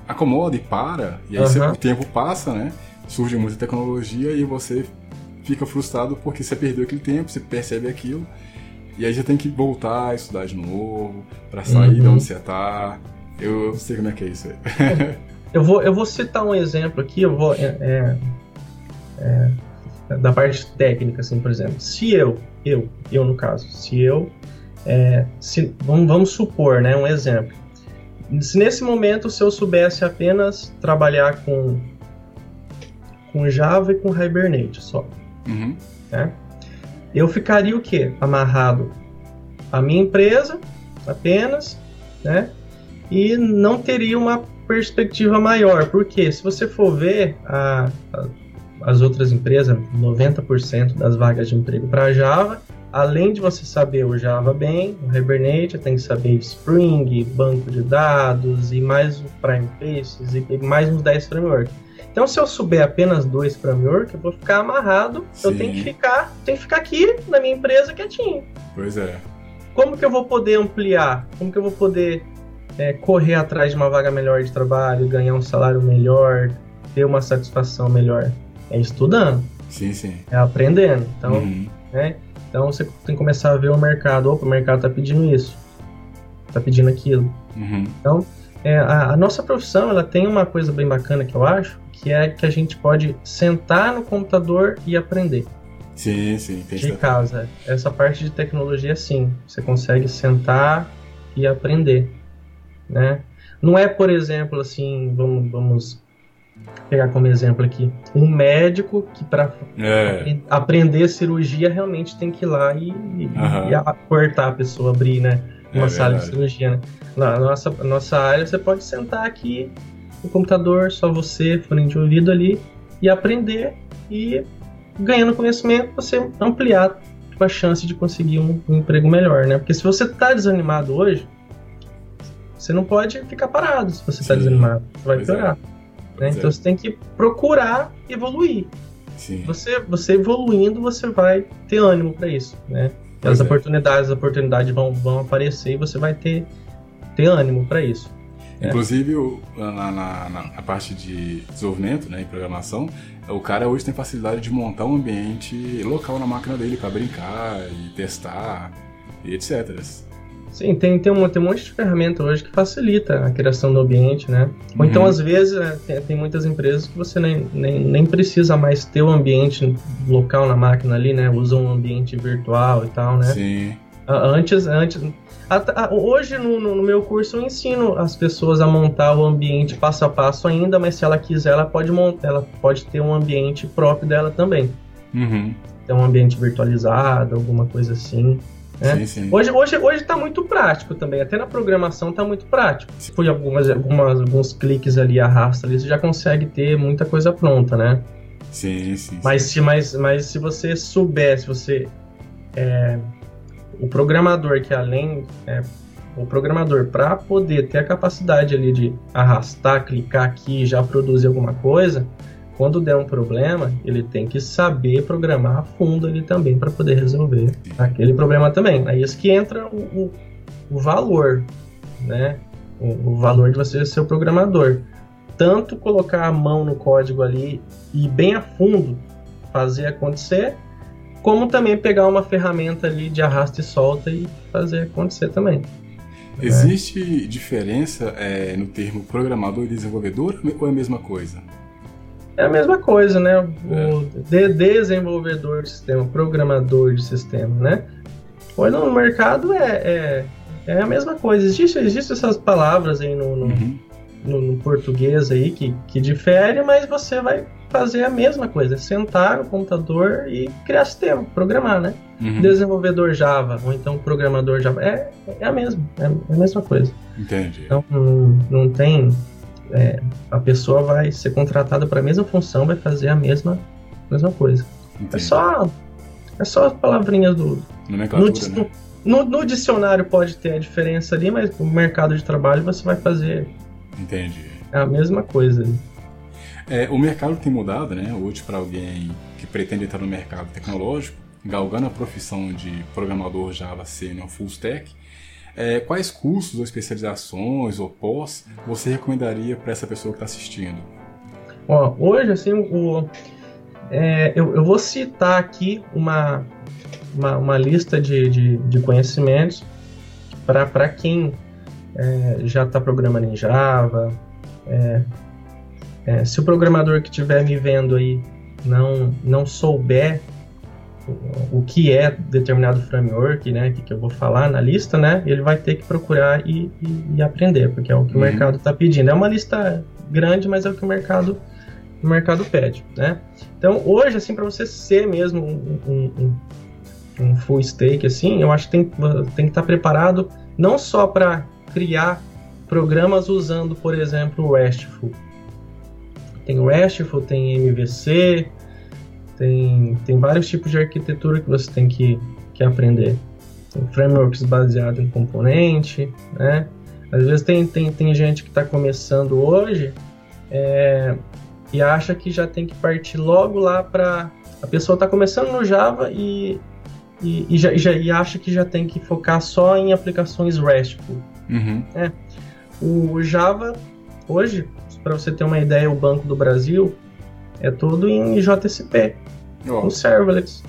acomoda e para, e aí uhum. você, o tempo passa, né? Surge muita tecnologia e você fica frustrado porque você perdeu aquele tempo, você percebe aquilo, e aí você tem que voltar a estudar de novo, para sair uhum. de onde você tá. Eu, eu sei como é que é isso aí. eu, vou, eu vou citar um exemplo aqui, eu vou. É, é, é, da parte técnica, assim, por exemplo. Se eu, eu, eu no caso, se eu. É, se, vamos, vamos supor, né, um exemplo. Se nesse momento se eu soubesse apenas trabalhar com, com Java e com Hibernate só, uhum. né? eu ficaria o quê? Amarrado à minha empresa apenas, né? E não teria uma perspectiva maior, porque se você for ver a, a, as outras empresas, 90% das vagas de emprego para Java, além de você saber o Java bem, o Hibernate, tem que saber Spring, banco de dados e mais o Prime Faces e mais uns 10 frameworks. Então, se eu souber apenas dois frameworks, eu vou ficar amarrado. Sim. Eu tenho que ficar, tenho que ficar aqui na minha empresa quietinho. Pois é. Como que eu vou poder ampliar? Como que eu vou poder é, correr atrás de uma vaga melhor de trabalho, ganhar um salário melhor, ter uma satisfação melhor? É estudando. Sim, sim. É aprendendo. Então, uhum. né? Então você tem que começar a ver o mercado. Opa, o mercado está pedindo isso, está pedindo aquilo. Uhum. Então, é, a, a, nossa profissão ela tem uma coisa bem bacana que eu acho, que é que a gente pode sentar no computador e aprender. Sim, sim. Tem de casa. Essa parte de tecnologia, sim. Você consegue sentar e aprender, né? Não é, por exemplo, assim, vamos, vamos pegar como exemplo aqui, um médico que para é. aprender cirurgia realmente tem que ir lá e, e, e cortar a pessoa, abrir, né? Uma é sala verdade. de cirurgia, né? Na nossa, nossa área, você pode sentar aqui no computador, só você, fone de ouvido ali, e aprender e ganhando conhecimento, você ampliar a chance de conseguir um, um emprego melhor, né? Porque se você está desanimado hoje, você não pode ficar parado se você está desanimado, você vai pois é. piorar. É. Né? Então você tem que procurar evoluir. Sim. Você, você evoluindo, você vai ter ânimo para isso, né? As é. oportunidades, as oportunidades vão, vão aparecer e você vai ter, ter ânimo para isso. Né? Inclusive, na, na, na, parte de desenvolvimento né, e programação, o cara hoje tem facilidade de montar um ambiente local na máquina dele para brincar e testar e etc. Sim, tem, tem, um, tem um monte de ferramenta hoje que facilita a criação do ambiente, né? Ou então, uhum. às vezes, é, tem, tem, muitas empresas que você nem, nem, nem precisa mais ter o um ambiente local na máquina ali, né? Usa um ambiente virtual e tal, né? Sim. Antes, antes hoje no, no, meu curso eu ensino as pessoas a montar o ambiente passo a passo ainda, mas se ela quiser, ela pode montar, ela pode ter um ambiente próprio dela também. Uhum. Ter um ambiente virtualizado, alguma coisa assim. Né? Sim, sim. Hoje, hoje, hoje tá muito prático também, até na programação tá muito prático. Se for algumas, algumas, alguns cliques ali, arrasta ali, você já consegue ter muita coisa pronta, né? Sim, sim. Mas, sim. Se, mas, mas se você souber, se você. É, o programador que além. É, o programador, para poder ter a capacidade ali de arrastar, clicar aqui e já produzir alguma coisa, quando der um problema, ele tem que saber programar a fundo ali também para poder resolver aquele problema também. Aí é isso que entra o, o, o valor, né? O, o, valor de você ser o programador. Tanto colocar a mão no código ali e bem a fundo fazer acontecer, como também pegar uma ferramenta ali de arrasta e solta e fazer acontecer também. Existe né? diferença é, no termo programador e desenvolvedor ou é a mesma coisa? É a mesma coisa, né? O de desenvolvedor de sistema, programador de sistema, né? Hoje no mercado é, é, é a mesma coisa. Existem existe essas palavras aí no, no, uhum. no, no, português aí que, que difere, mas você vai fazer a mesma coisa. Sentar no computador e criar sistema, programar, né? Uhum. Desenvolvedor Java, ou então programador Java. É, é a mesma, é a mesma coisa. Entendi. Então não, não tem é, a pessoa vai ser contratada para a mesma função, vai fazer a mesma, mesma coisa. É só, é só as palavrinhas do. No, né? no, no, dicionário pode ter a diferença ali, mas no mercado de trabalho você vai fazer. Entendi. a mesma coisa. É, o mercado tem mudado, né? Hoje, para alguém que pretende entrar no mercado tecnológico, galgando a profissão de programador Java Senior Full Stack, é, quais cursos ou especializações ou pós você recomendaria para essa pessoa que está assistindo? Hoje, assim, o, é, eu, eu, vou citar aqui uma, uma, uma lista de, de, de conhecimentos para quem é, já está programando em Java. É, é, se o programador que estiver me vendo aí não, não souber o, que é determinado framework, né, que, que eu vou falar na lista, né, ele vai ter que procurar e, e, e aprender, porque é o que uhum. o mercado está pedindo. É uma lista grande, mas é o que o mercado o mercado pede, né? Então, hoje, assim, para você ser mesmo um, um, um, um, full stake, assim, eu acho que tem, tem que estar tá preparado não só para criar programas usando, por exemplo, o RESTful. Tem o RESTful, tem MVC, tem, tem vários tipos de arquitetura que você tem que, que aprender. Tem frameworks baseados em componente, né? Às vezes tem, tem, tem gente que está começando hoje é, e acha que já tem que partir logo lá para. A pessoa está começando no Java e, e, e, já, e, já, e acha que já tem que focar só em aplicações RESTful. Uhum. É. O Java, hoje, para você ter uma ideia, o Banco do Brasil é todo em JSP, oh. com serverless.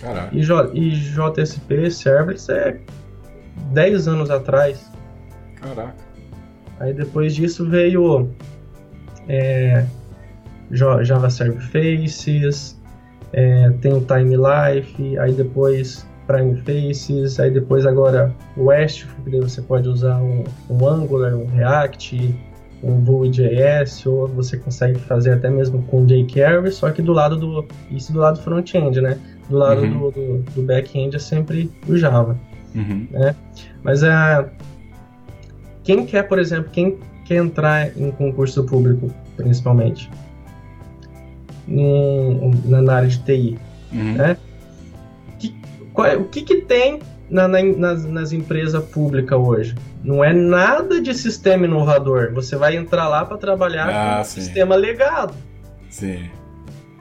Caraca. E, J, e JSP serverless é 10 anos atrás. Caraca. Aí depois disso veio é, Java Server Faces, é, tem o Time Life, aí depois Prime Faces, aí depois agora o West, que daí você pode usar um, um Angular, um React, um Vue.js, ou você consegue fazer até mesmo com jQuery, só que do lado do isso do lado front-end, né? Do lado uhum. do, do, do back-end é sempre o Java, uhum. né? Mas é quem quer, por exemplo, quem quer entrar em concurso público, principalmente, na área de TI, uhum. né? Que, qual, é, o que, que tem na, na, nas, nas empresas públicas hoje? Não é nada de sistema inovador. Você vai entrar lá para trabalhar ah, com sim. sistema legado. Sim.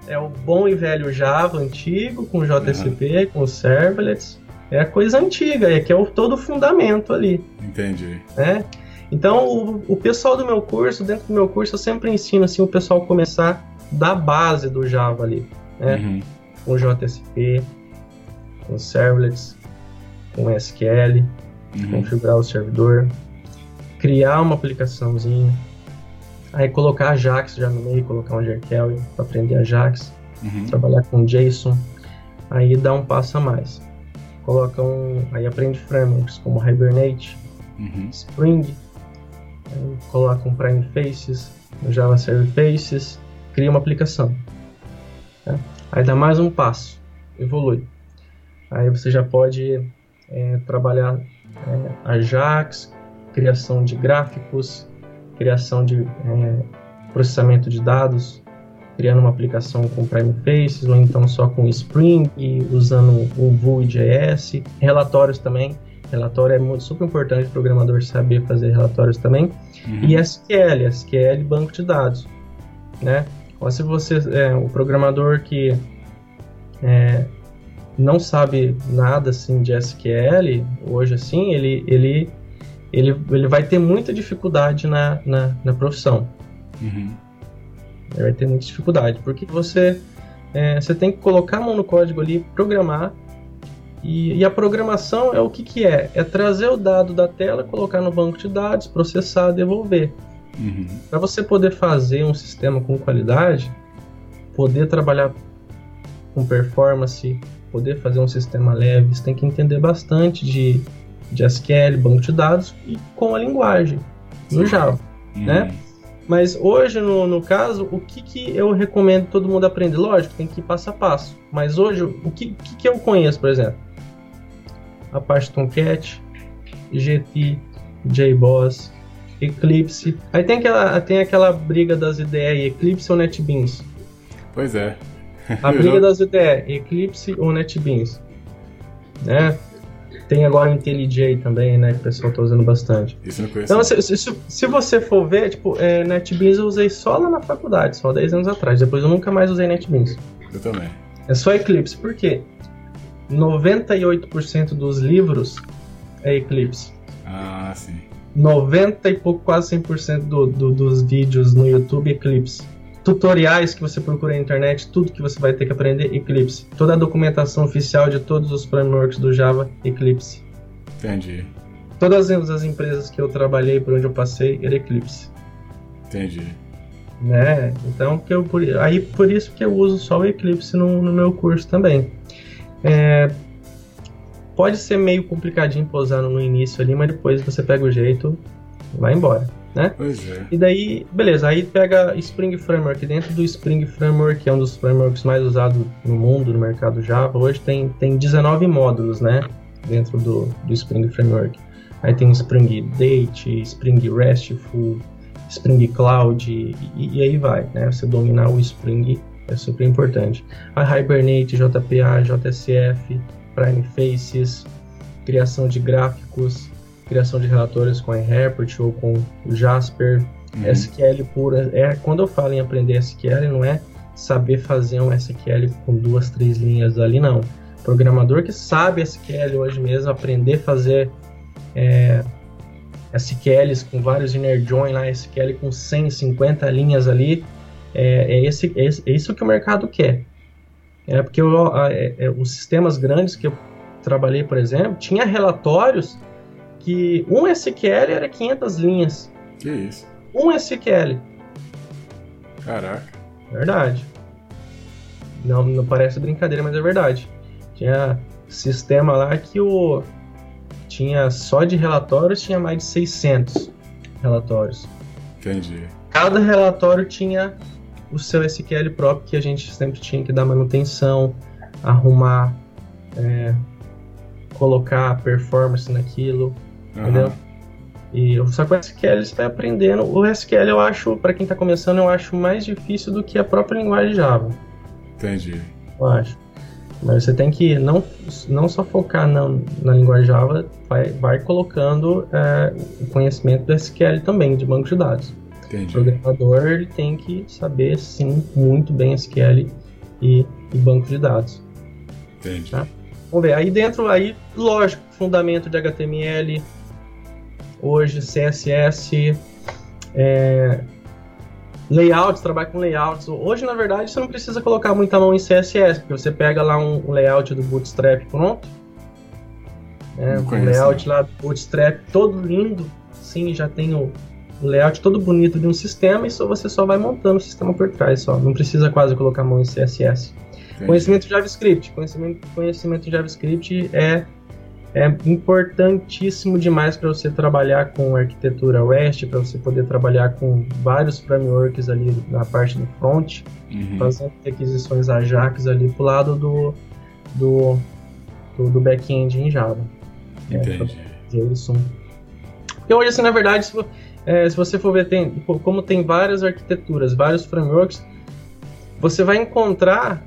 É o bom e velho Java antigo, com JSP, uhum. com servlets. É a coisa antiga, é que é o, todo o fundamento ali. Entendi. Né? Então, o, o, pessoal do meu curso, dentro do meu curso, eu sempre ensino assim, o pessoal começar da base do Java ali, né? Uhum. Com JSP, com servlets, com SQL, uhum. configurar o servidor, criar uma aplicaçãozinha, aí colocar Ajax já no meio, colocar um Jerkel para aprender Ajax, uhum. trabalhar com JSON, aí dá um passo a mais. Coloca um, aí aprende frameworks como Hibernate, uhum. Spring, coloca um Prime Faces, um Java Server Faces, cria uma aplicação. Tá? Aí dá mais um passo, evolui. Aí você já pode é, trabalhar é, Ajax, criação de gráficos, criação de é, processamento de dados, criando uma aplicação com Prime Faces ou então só com Spring e usando o Vue.js, relatórios também Relatório é muito, super importante o programador saber fazer relatórios também. Uhum. E SQL, SQL banco de dados, né? Ou se você é o programador que é, não sabe nada assim de SQL hoje assim, ele ele ele, ele vai ter muita dificuldade na, na, na profissão. Uhum. Ele vai ter muita dificuldade, porque você, é, você tem que colocar a mão no código ali, programar, e, e, a programação é o que, que é? É trazer o dado da tela, colocar no banco de dados, processar, devolver. Uhum. Para você poder fazer um sistema com qualidade, poder trabalhar com performance, poder fazer um sistema leve, você tem que entender bastante de, de SQL, banco de dados e com a linguagem, no Java, uhum. né? Mas hoje, no, no caso, o que, que eu recomendo todo mundo aprender? Lógico, tem que ir passo a passo. Mas hoje, o que, que, que eu conheço, por exemplo? Apache Tomcat, GT, JBoss, Eclipse. Aí tem aquela, tem aquela briga das ideias Eclipse ou NetBeans? Pois é. A briga das ideias, Eclipse ou NetBeans. Né? tem agora o IntelliJ também, né? Que o pessoal tá usando bastante. Isso eu não conheço. Então, se, se, se, você for ver, tipo, é, NetBeans eu usei só lá na faculdade, só 10 anos atrás. Depois eu nunca mais usei NetBeans. Eu também. É só Eclipse. Por quê? 98% dos livros é Eclipse. Ah, sim. 90 e pouco, quase 100% do, do, dos vídeos no YouTube Eclipse. Tutoriais que você procura na internet, tudo que você vai ter que aprender Eclipse. Toda a documentação oficial de todos os frameworks do Java Eclipse. Entendi. Todas as empresas que eu trabalhei, por onde eu passei, era Eclipse. Entendi. Né? Então, que eu, por, aí por isso que eu uso só o Eclipse no, no meu curso também. É, pode ser meio complicadinho posar no início ali, mas depois você pega o jeito e vai embora, né? Pois é. E daí, beleza, aí pega Spring Framework. Dentro do Spring Framework, que é um dos frameworks mais usados no mundo, no mercado Java, hoje tem, tem 19 módulos, né? Dentro do, do Spring Framework. Aí tem Spring Date, Spring RESTful, Spring Cloud, e, e aí vai, né? Você dominar o Spring é super importante. A Hibernate, JPA, JSF, Prime Faces, criação de gráficos, criação de relatórios com a Report ou com o Jasper, uhum. SQL pura. É, quando eu falo em aprender SQL, não é saber fazer um SQL com duas, três linhas ali, não. Programador que sabe SQL hoje mesmo, aprender a fazer é, SQLs com vários inner join lá, SQL com 150 linhas ali, é, é, esse, é, é isso que o mercado quer. É porque eu, é, é, os sistemas grandes que eu trabalhei, por exemplo, tinha relatórios que um SQL era 500 linhas. Que isso? Um SQL. Caraca. Verdade. Não, não parece brincadeira, mas é verdade. Tinha sistema lá que o tinha só de relatórios tinha mais de 600 relatórios. Entendi. Cada relatório tinha o seu SQL próprio que a gente sempre tinha que dar manutenção, arrumar, é, colocar performance naquilo, uhum. entendeu? E só com o SQL você vai aprendendo. O SQL eu acho, para quem está começando, eu acho mais difícil do que a própria linguagem Java. Entendi. Eu acho. Mas você tem que não, não só focar na, na linguagem Java, vai, vai colocando é, o conhecimento do SQL também, de banco de dados. Entendi. O programador ele tem que saber, sim, muito bem SQL e, e banco de dados. Entendi. Tá? Vamos ver, aí dentro, aí, lógico, fundamento de HTML, hoje CSS, é, layouts, trabalha com layouts. Hoje, na verdade, você não precisa colocar muita mão em CSS, porque você pega lá um, layout do Bootstrap pronto, né, um layout lá do Bootstrap todo lindo, sim, já tem o, layout todo bonito de um sistema e só, você só vai montando o sistema por trás, só. Não precisa quase colocar a mão em CSS. Entendi. Conhecimento de JavaScript. Conhecimento, conhecimento de JavaScript é, é importantíssimo demais para você trabalhar com arquitetura REST, para você poder trabalhar com vários frameworks ali na parte do front, uhum. fazendo aquisições Ajax ali pro lado do, do, do, do back-end em Java. É, Entendi. É, JSON. Porque hoje, assim, na verdade, se é, se você for ver, tem, como tem várias arquiteturas, vários frameworks, você vai encontrar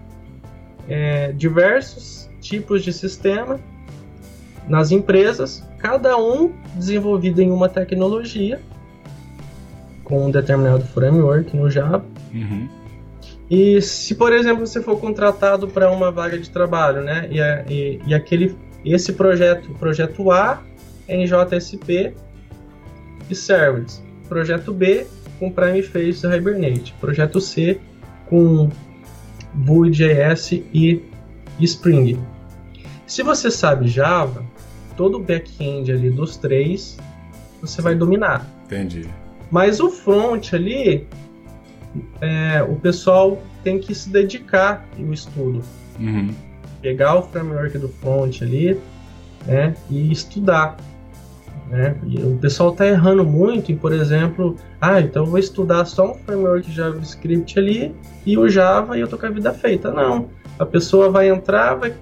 é, diversos tipos de sistema nas empresas, cada um desenvolvido em uma tecnologia, com um determinado framework no Java. Uhum. E se, por exemplo, você for contratado para uma vaga de trabalho, né, e, e, e aquele, esse projeto, o projeto A é em JSP, e servers. Projeto B com Prime Face e Hibernate. Projeto C com Vue.js e Spring. Se você sabe Java, todo o back-end ali dos três você vai dominar. Entendi. Mas o front ali, é, o pessoal tem que se dedicar no estudo. Uhum. Pegar o framework do front ali né, e estudar. Né? o pessoal está errando muito em, por exemplo, ah, então eu vou estudar só um framework JavaScript ali e o Java e eu tô com a vida feita. Não. A pessoa vai entrar, vai,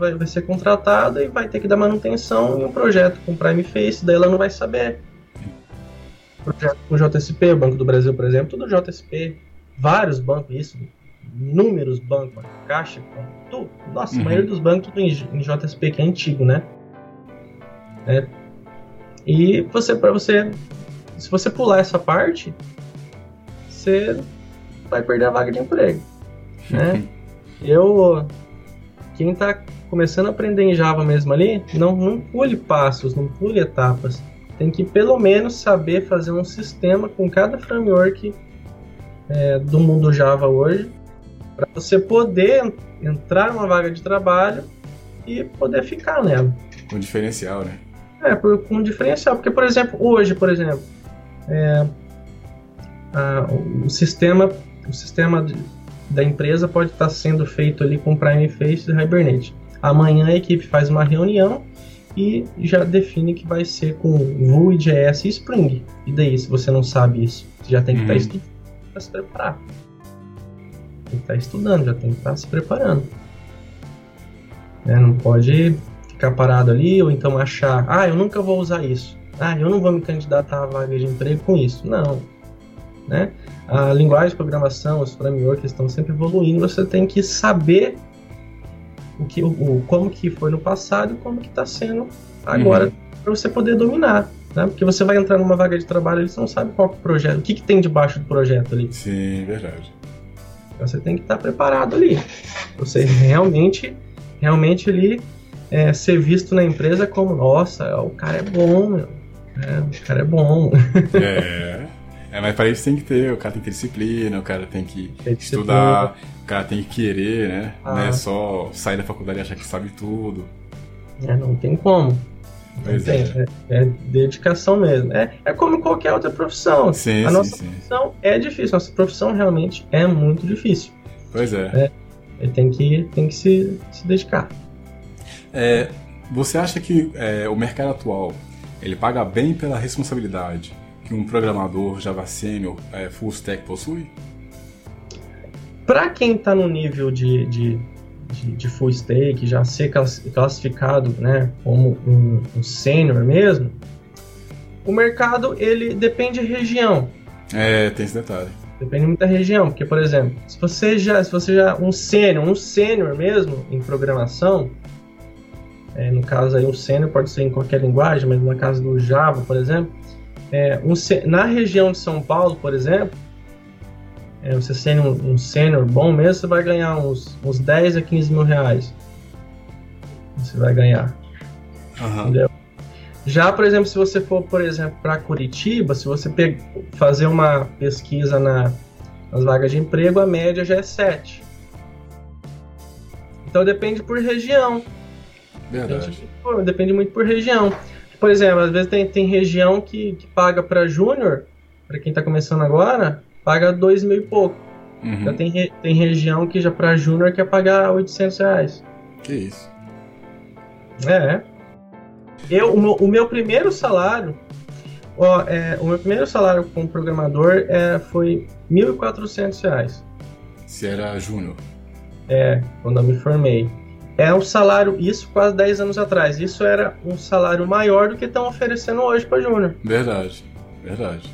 vai, vai ser contratada e vai ter que dar manutenção em um projeto com Prime Face, daí ela não vai saber. Projeto com JSP, o Banco do Brasil, por exemplo, tudo JSP. Vários bancos, isso, inúmeros bancos, Caixa, tudo. Nossa, uhum. a maioria dos bancos tudo em, em JSP, que é antigo, né? Né? E você, para você, se você pular essa parte, você vai perder a vaga de emprego. Né? Eu, quem está começando a aprender em Java mesmo ali, não, não pule passos, não pule etapas. Tem que pelo menos saber fazer um sistema com cada framework é, do mundo Java hoje, para você poder entrar numa vaga de trabalho e poder ficar nela. Com diferencial, né? É, por, com diferencial. Porque, por exemplo, hoje, por exemplo, é, a, o sistema, o sistema de, da empresa pode estar sendo feito ali com Prime Face e Hibernate. Amanhã a equipe faz uma reunião e já define que vai ser com Vue, JS e Spring. E daí, se você não sabe isso, você já tem que estar uhum. estudando para se preparar. Tem que estar estudando, já tem que estar se preparando. É, não pode ficar parado ali ou então achar, ah, eu nunca vou usar isso. Ah, eu não vou me candidatar a vaga de emprego com isso. Não. Né? A linguagem de programação, os frameworks estão sempre evoluindo, você tem que saber o que, o, como que foi no passado e como que está sendo agora uhum. para você poder dominar. Né? Porque você vai entrar numa vaga de trabalho e você não sabe qual é o projeto, o que, que tem debaixo do projeto ali. Sim, verdade. Então você tem que estar tá preparado ali. Você realmente, realmente ali é, ser visto na empresa como, nossa, o cara é bom, meu. É, o cara é bom. É. É, mas para isso tem que ter, o cara tem que ter disciplina, o cara tem que tem estudar, o cara tem que querer, né? Ah. Não é só sair da faculdade e achar que sabe tudo. É, não tem como. Pois não é. Tem, é. é. dedicação mesmo. É, é como qualquer outra profissão. Sim, A sim, nossa sim. profissão é difícil, nossa profissão realmente é muito difícil. Pois é. é tem que, tem que se, se dedicar. É, você acha que é, o mercado atual ele paga bem pela responsabilidade que um programador Java Senior é, full stack possui? Para quem está no nível de, de, de, de, full stack, já ser classificado né, como um, um sênior mesmo, o mercado ele depende de região. É, tem esse detalhe. Depende muito da região, porque por exemplo, se você já, se você já um sênior, um sênior mesmo em programação, é, no caso aí o sênior pode ser em qualquer linguagem, mas no caso do Java, por exemplo, é, um, na região de São Paulo, por exemplo, é, você sendo um, um sênior bom mesmo, você vai ganhar uns, uns 10 a 15 mil reais. Você vai ganhar. Uhum. Entendeu? Já, por exemplo, se você for, por exemplo, para Curitiba, se você fazer uma pesquisa na, nas vagas de emprego, a média já é 7. Então depende por região. Verdade. Depende, depende muito por região. Por exemplo, às vezes tem, tem região que, que paga para júnior, para quem está começando agora, paga dois mil e pouco. Uhum. Já tem, tem região que já para júnior quer pagar 800 reais. Que isso? É. Eu, o, meu, o meu primeiro salário, ó, é, o meu primeiro salário como programador é, foi 1.400 reais. Se era júnior? É, quando eu me formei é um salário, isso quase 10 anos atrás, isso era um salário maior do que estão oferecendo hoje para Júnior. Verdade, verdade.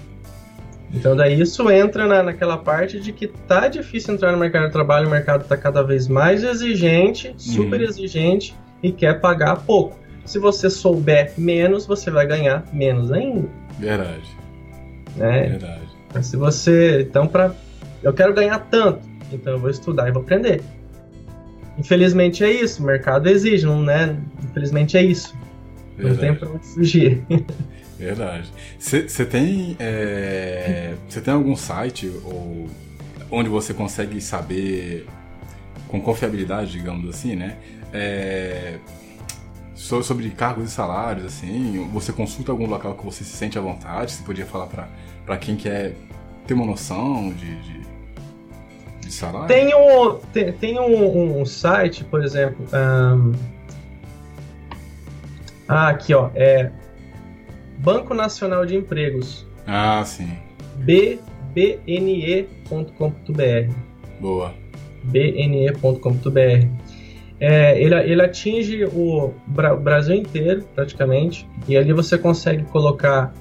Então daí isso entra na, naquela parte de que tá difícil entrar no mercado de trabalho, o mercado está cada vez mais exigente, super uhum. exigente e quer pagar pouco. Se você souber menos, você vai ganhar menos ainda. Verdade. Né? Verdade. Se você, então para eu quero ganhar tanto, então eu vou estudar e vou aprender. Infelizmente é isso, o mercado exige, não é? Infelizmente é isso. Verdade. Não tem pra onde fugir. Verdade. Você tem, é, tem algum site ou onde você consegue saber com confiabilidade, digamos assim, né? É, sobre cargos e salários, assim, você consulta algum local que você se sente à vontade? Você podia falar para quem quer ter uma noção de, de Tem um, tem, tem um, um site, por exemplo. Um... Ah, aqui ó, é Banco Nacional de Empregos. Ah, sim. bbne.com.br. Boa. bne.com.br. É, ele, ele atinge o Brasil inteiro, praticamente, e ali você consegue colocar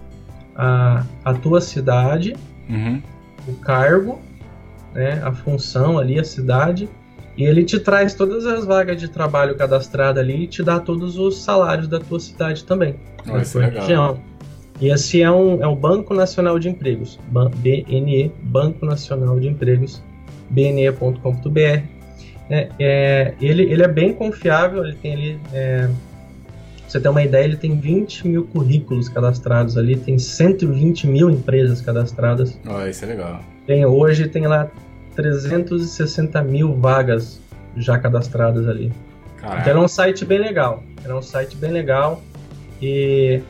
a, a tua cidade, uhum. o cargo né, a função ali, a cidade, E ele te traz todas as vagas de trabalho cadastradas ali e te dá todos os salários da tua cidade também. Oh, isso é região. E esse é, um, é o Banco Nacional de Empregos, BNE, Banco Nacional de Empregos, bne.com.br. É, é, ele, ele é bem confiável, ele tem ali, é, você ter uma ideia, ele tem 20 mil currículos cadastrados ali, tem 120 mil empresas cadastradas. Oh, isso é legal. Tem, hoje tem lá 360 mil vagas já cadastradas ali. Caraca. Então é um site bem legal. É um site bem legal e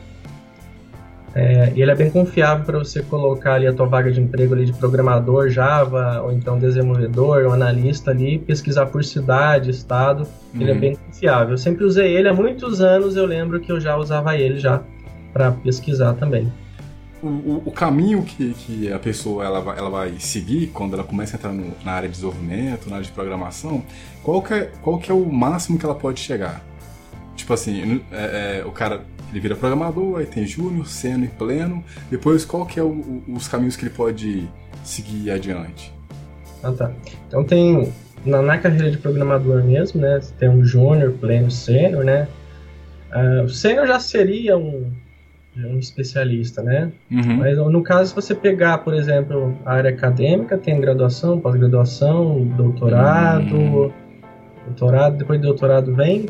é, ele é bem confiável para você colocar ali a tua vaga de emprego ali de programador Java ou então desenvolvedor ou analista ali, pesquisar por cidade, estado. Uhum. Ele é uhum. bem confiável. Eu sempre usei ele há muitos anos. Eu lembro que eu já usava ele já para pesquisar também o, o, caminho que, que a pessoa ela vai, ela vai seguir quando ela começa a entrar no, na área de desenvolvimento, na área de programação, qual que, é, qual que é o máximo que ela pode chegar? Tipo assim, é, é, o cara ele vira programador, aí tem júnior, sênior e pleno. Depois, qual que é o, o, os caminhos que ele pode seguir adiante? Ah, tá. Então tem na, na carreira de programador mesmo, né? Tem um júnior, pleno, sênior, né? Uh, o sênior já seria um um especialista, né? Uhum. Mas no caso, se você pegar, por exemplo, a área acadêmica, tem graduação, pós-graduação, doutorado, uhum. doutorado, depois do doutorado vem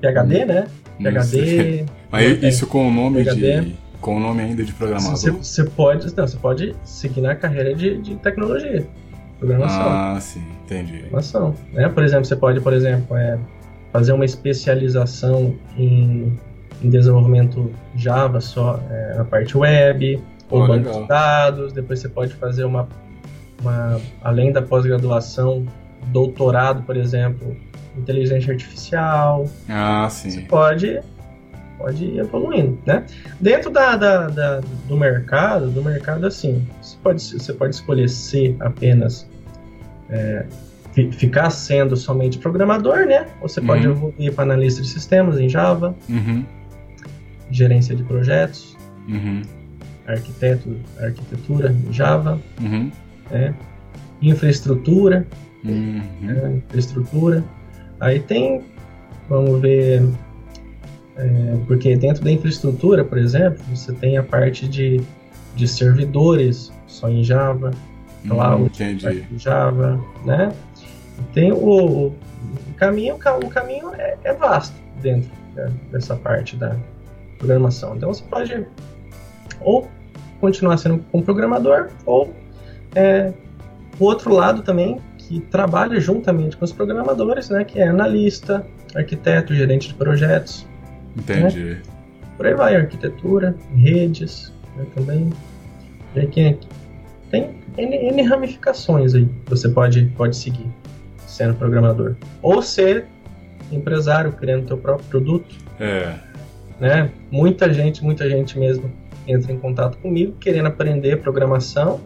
PhD, uhum. né? PhD. Mas isso com o nome PhD. de com o nome ainda de programador. Você, você pode, não, você pode seguir na carreira de, de tecnologia, programação. Ah, sim, entendi. Programação, né? Por exemplo, você pode, por exemplo, é, fazer uma especialização em em desenvolvimento Java só é, na parte web, ou oh, banco de dados, depois você pode fazer uma, uma além da pós-graduação, doutorado, por exemplo, inteligência artificial. Ah, sim. Você pode, pode ir evoluindo, né? Dentro da, da, da, do mercado, do mercado assim, você pode, você pode escolher ser apenas é, ficar sendo somente programador, né? Ou você pode uhum. evoluir para analista de sistemas em Java. Uhum gerência de projetos, uhum. arquiteto, arquitetura Java, uhum. né? infraestrutura, uhum. né? infraestrutura. Aí tem, vamos ver, é, porque dentro da infraestrutura, por exemplo, você tem a parte de, de servidores só em Java, cloud, hum, Java, né? Tem o, o, caminho, o caminho é, é vasto dentro dessa parte da, programação. Então você pode ou continuar sendo um programador ou é, o outro lado também que trabalha juntamente com os programadores, né, que é analista, arquiteto, gerente de projetos. Entendi. Né? Por aí vai, arquitetura, redes, né, também. Aí, quem, tem N, N ramificações aí que você pode, pode seguir sendo programador. Ou ser empresário, criando teu próprio produto. É né? Muita gente, muita gente mesmo entra em contato comigo querendo aprender programação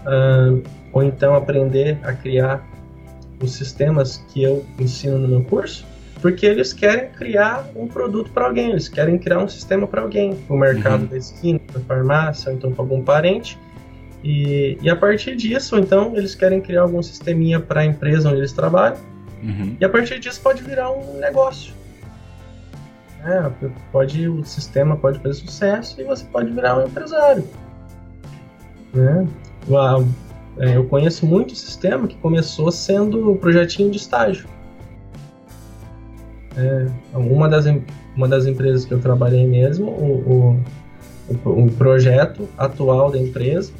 uh, ou então aprender a criar os sistemas que eu ensino no meu curso, porque eles querem criar um produto para alguém, eles querem criar um sistema para alguém, no mercado uhum. da esquina, na farmácia, ou então para algum parente. E, e, a partir disso, então, eles querem criar algum sisteminha para a empresa onde eles trabalham. Uhum. E a partir disso pode virar um negócio. É, pode, o sistema pode fazer sucesso e você pode virar um empresário. Né? É, eu conheço muito sistema que começou sendo um projetinho de estágio. É, uma, das, uma das empresas que eu trabalhei mesmo, o, o, o, projeto atual da empresa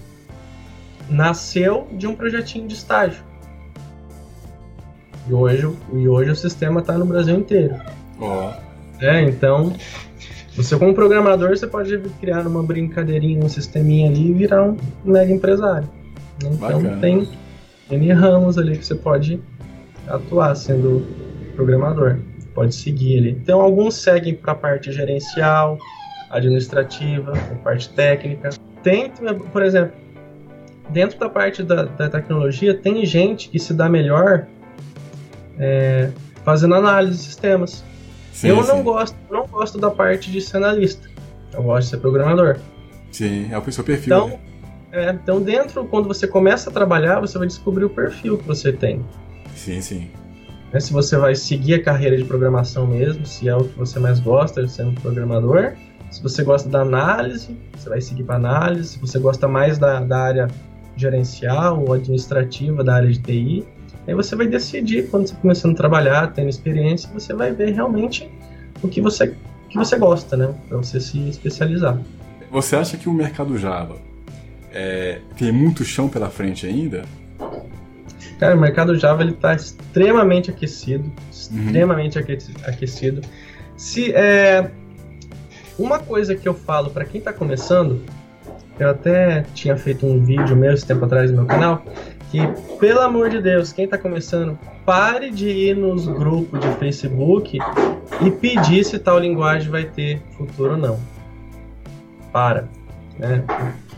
nasceu de um projetinho de estágio. E hoje, e hoje o sistema está no Brasil inteiro. Oh. É, então, você como programador, você pode criar uma brincadeirinha, um sisteminha ali e virar um mega empresário. Então Bacana. tem N ramos ali que você pode atuar sendo programador. Pode seguir ali. Então alguns seguem para a parte gerencial, administrativa, a parte técnica. Tem, por exemplo, dentro da parte da, da tecnologia, tem gente que se dá melhor é, fazendo análise de sistemas. Sim, eu não gosto, não gosto da parte de ser analista. Eu gosto de ser programador. Sim, é o seu perfil. Então, né? é, então dentro, quando você começa a trabalhar, você vai descobrir o perfil que você tem. Sim, sim. né, se você vai seguir a carreira de programação mesmo, se é o que você mais gosta, sendo programador. Se você gosta da análise, você vai seguir para análise. Se você gosta mais da, da área gerencial ou administrativa da área de TI, aí você vai decidir quando você começando a trabalhar, tendo experiência, você vai ver realmente o que você, que você gosta, né? Para você se especializar. Você acha que o mercado Java é, tem muito chão pela frente ainda? Cara, o mercado Java ele está extremamente aquecido, extremamente uhum. aquecido. Se é uma coisa que eu falo para quem está começando, eu até tinha feito um vídeo meu esse tempo atrás no meu canal, que pelo amor de Deus, quem está começando, pare de ir nos grupos de Facebook e pedir se tal linguagem vai ter futuro ou não. Para, né?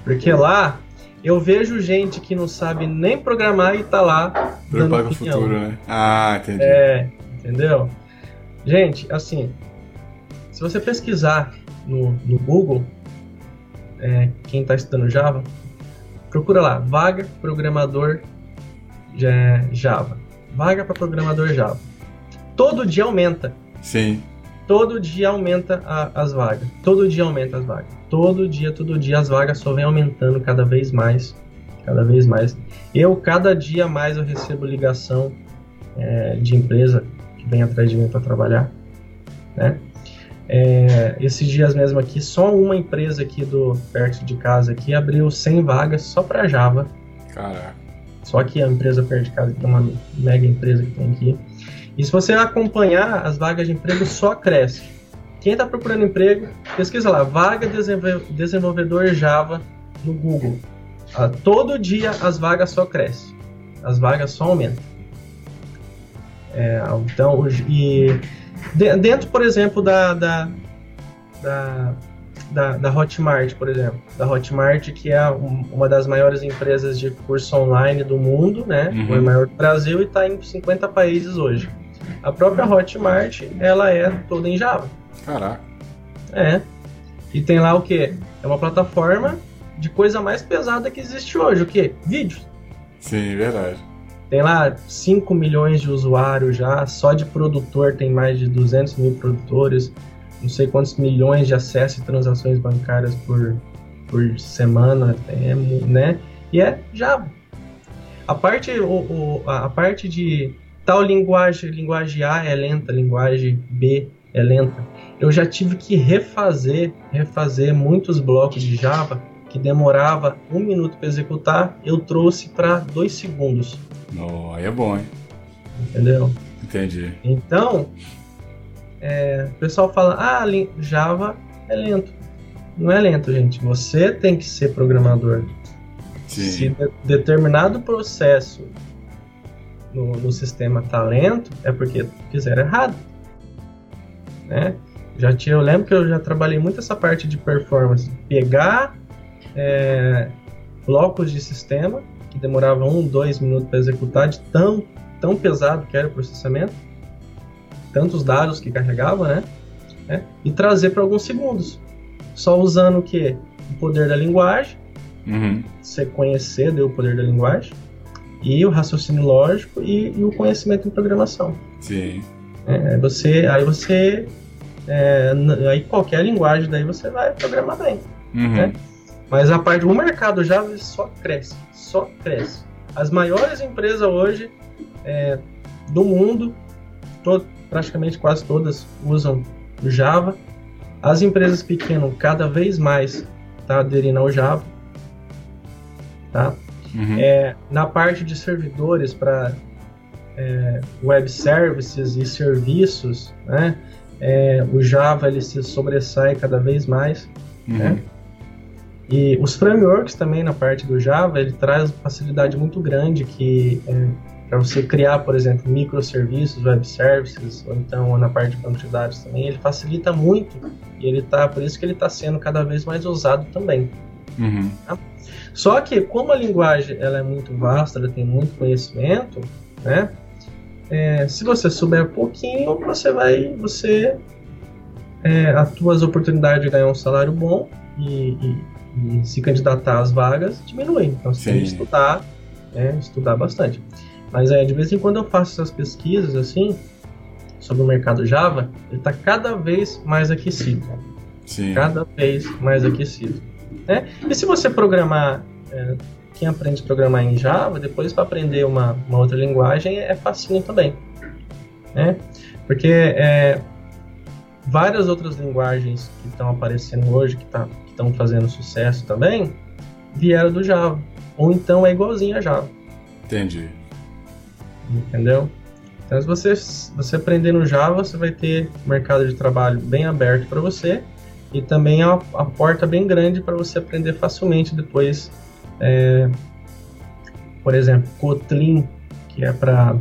Porque lá eu vejo gente que não sabe nem programar e tá lá. Com o futuro, né? Ah, entendi. É, entendeu? Gente, assim, se você pesquisar no, no Google, é, quem está estudando Java, procura lá, vaga programador Java. Vaga para programador Java. Todo dia aumenta. Sim. Todo dia aumenta a, as vagas. Todo dia aumenta as vagas. Todo dia, todo dia as vagas só vem aumentando cada vez mais. Cada vez mais. Eu, cada dia mais, eu recebo ligação é, de empresa que vem atrás de mim para trabalhar. Né? É, esses dias mesmo aqui, só uma empresa aqui do perto de casa aqui abriu 100 vagas só para Java. Caraca. Só que a empresa perto de casa, que é uma mega empresa que tem aqui, e se você acompanhar, as vagas de emprego só crescem. Quem está procurando emprego, pesquisa lá, vaga desenvolvedor Java no Google. Ah, todo dia as vagas só crescem. As vagas só aumentam. É, então, e dentro, por exemplo, da, da, da, da, da Hotmart, por exemplo. Da Hotmart, que é uma das maiores empresas de curso online do mundo, né? Uhum. É maior do Brasil e está em 50 países hoje. A própria Hotmart, ela é toda em Java. Caraca. É. E tem lá o que? É uma plataforma de coisa mais pesada que existe hoje. O que? Vídeos. Sim, verdade. Tem lá 5 milhões de usuários já, só de produtor tem mais de 200 mil produtores, não sei quantos milhões de acessos e transações bancárias por, por semana, é, né? E é Java. A parte, o, o, a parte de Tal linguagem, linguagem A é lenta, linguagem B é lenta. Eu já tive que refazer, refazer muitos blocos de Java que demorava um minuto para executar, eu trouxe para dois segundos. Oh, aí é bom, hein? Entendeu? Entendi. Então, é, o pessoal fala, ah, Java é lento. Não é lento, gente. Você tem que ser programador. Sim. Se de, determinado processo no, no sistema talento é porque fizeram errado. Né? Já tinha, eu lembro que eu já trabalhei muito essa parte de performance, pegar é, blocos de sistema que demoravam um, dois minutos para executar, de tão, tão pesado que era o processamento, tantos dados que carregava, né? É, e trazer para alguns segundos, só usando o que? O poder da linguagem, uhum. você conhecer deu o poder da linguagem, e o raciocínio lógico e, e o conhecimento em programação. Sim. É, você, aí você, é, aí qualquer linguagem daí você vai programar bem. Uhum. Né? Mas a parte do mercado Java só cresce, só cresce. As maiores empresas hoje é, do mundo, todo, praticamente quase todas usam o Java. As empresas pequenas cada vez mais tá aderindo ao Java, tá? Uhum. É, na parte de servidores para é, web services e serviços, né, é, o Java ele se sobressai cada vez mais. Uhum. Né? E os frameworks também na parte do Java ele traz facilidade muito grande que é, para você criar, por exemplo, microserviços, web services, ou então na parte de banco de dados também, ele facilita muito e ele tá, por isso que ele está sendo cada vez mais usado também. Uhum. Tá? Só que como a linguagem ela é muito vasta, ela tem muito conhecimento, né? É, se você souber pouquinho, você vai, você é, as tuas oportunidades de ganhar um salário bom e, e, e se candidatar às vagas diminuem. Então você Sim. tem que estudar, né, estudar bastante. Mas é, de vez em quando eu faço essas pesquisas assim sobre o mercado Java, ele está cada vez mais aquecido. Sim. Cada vez mais aquecido. Né? E se você programar, é, quem aprende a programar em Java, depois para aprender uma, uma, outra linguagem é facinho também. Né? Porque é, várias outras linguagens que estão aparecendo hoje, que tá, estão fazendo sucesso também, vieram do Java. Ou então é igualzinho a Java. Entendi. Entendeu? Então, se você, você aprender no Java, você vai ter mercado de trabalho bem aberto para você e também a, a porta bem grande para você aprender facilmente depois. É, por exemplo, Kotlin, que é para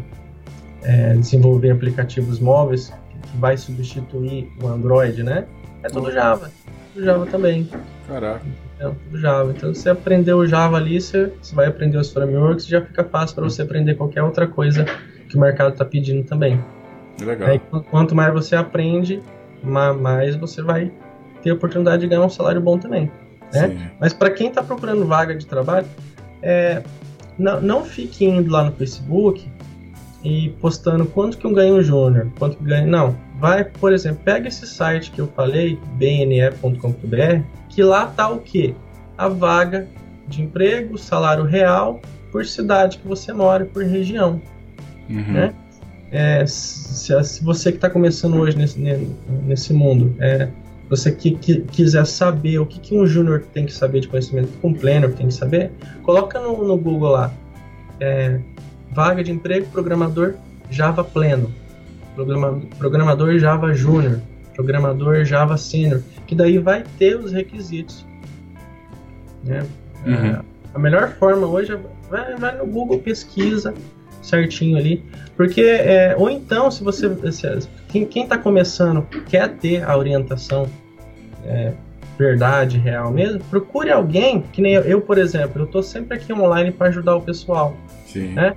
é, desenvolver aplicativos móveis, que vai substituir o Android, né? É tudo Java. Tudo Java também. Caraca. É tudo Java. Então, se você aprender o Java ali, você, você vai aprender os frameworks, já fica fácil para você aprender qualquer outra coisa que o mercado está pedindo também. Legal. Aí, quanto mais você aprende, mais você vai ter a oportunidade de ganhar um salário bom também. Né? Mas para quem está procurando vaga de trabalho, é, não, não fique indo lá no Facebook e postando quanto que eu ganho um júnior, quanto que ganho. Não. Vai, por exemplo, pega esse site que eu falei, bne.com.br, que lá tá o quê? A vaga de emprego, salário real por cidade que você mora, por região. Uhum. Né? É, se, se, você que está começando hoje nesse, nesse mundo, é, você que, que, quiser saber o que, que um júnior tem que saber de conhecimento, que um planner tem que saber, coloca no, no Google lá, é, vaga de emprego, programador Java pleno, programa, programador Java júnior, programador Java sênior, que daí vai ter os requisitos. Né? Uhum. É, a melhor forma hoje é vai, vai no Google, pesquisa, certinho ali. Porque, é, ou então, se você. Se, quem está começando quer ter a orientação é, verdade, real mesmo, procure alguém, que nem eu, eu por exemplo, eu estou sempre aqui online para ajudar o pessoal. Sim. Né?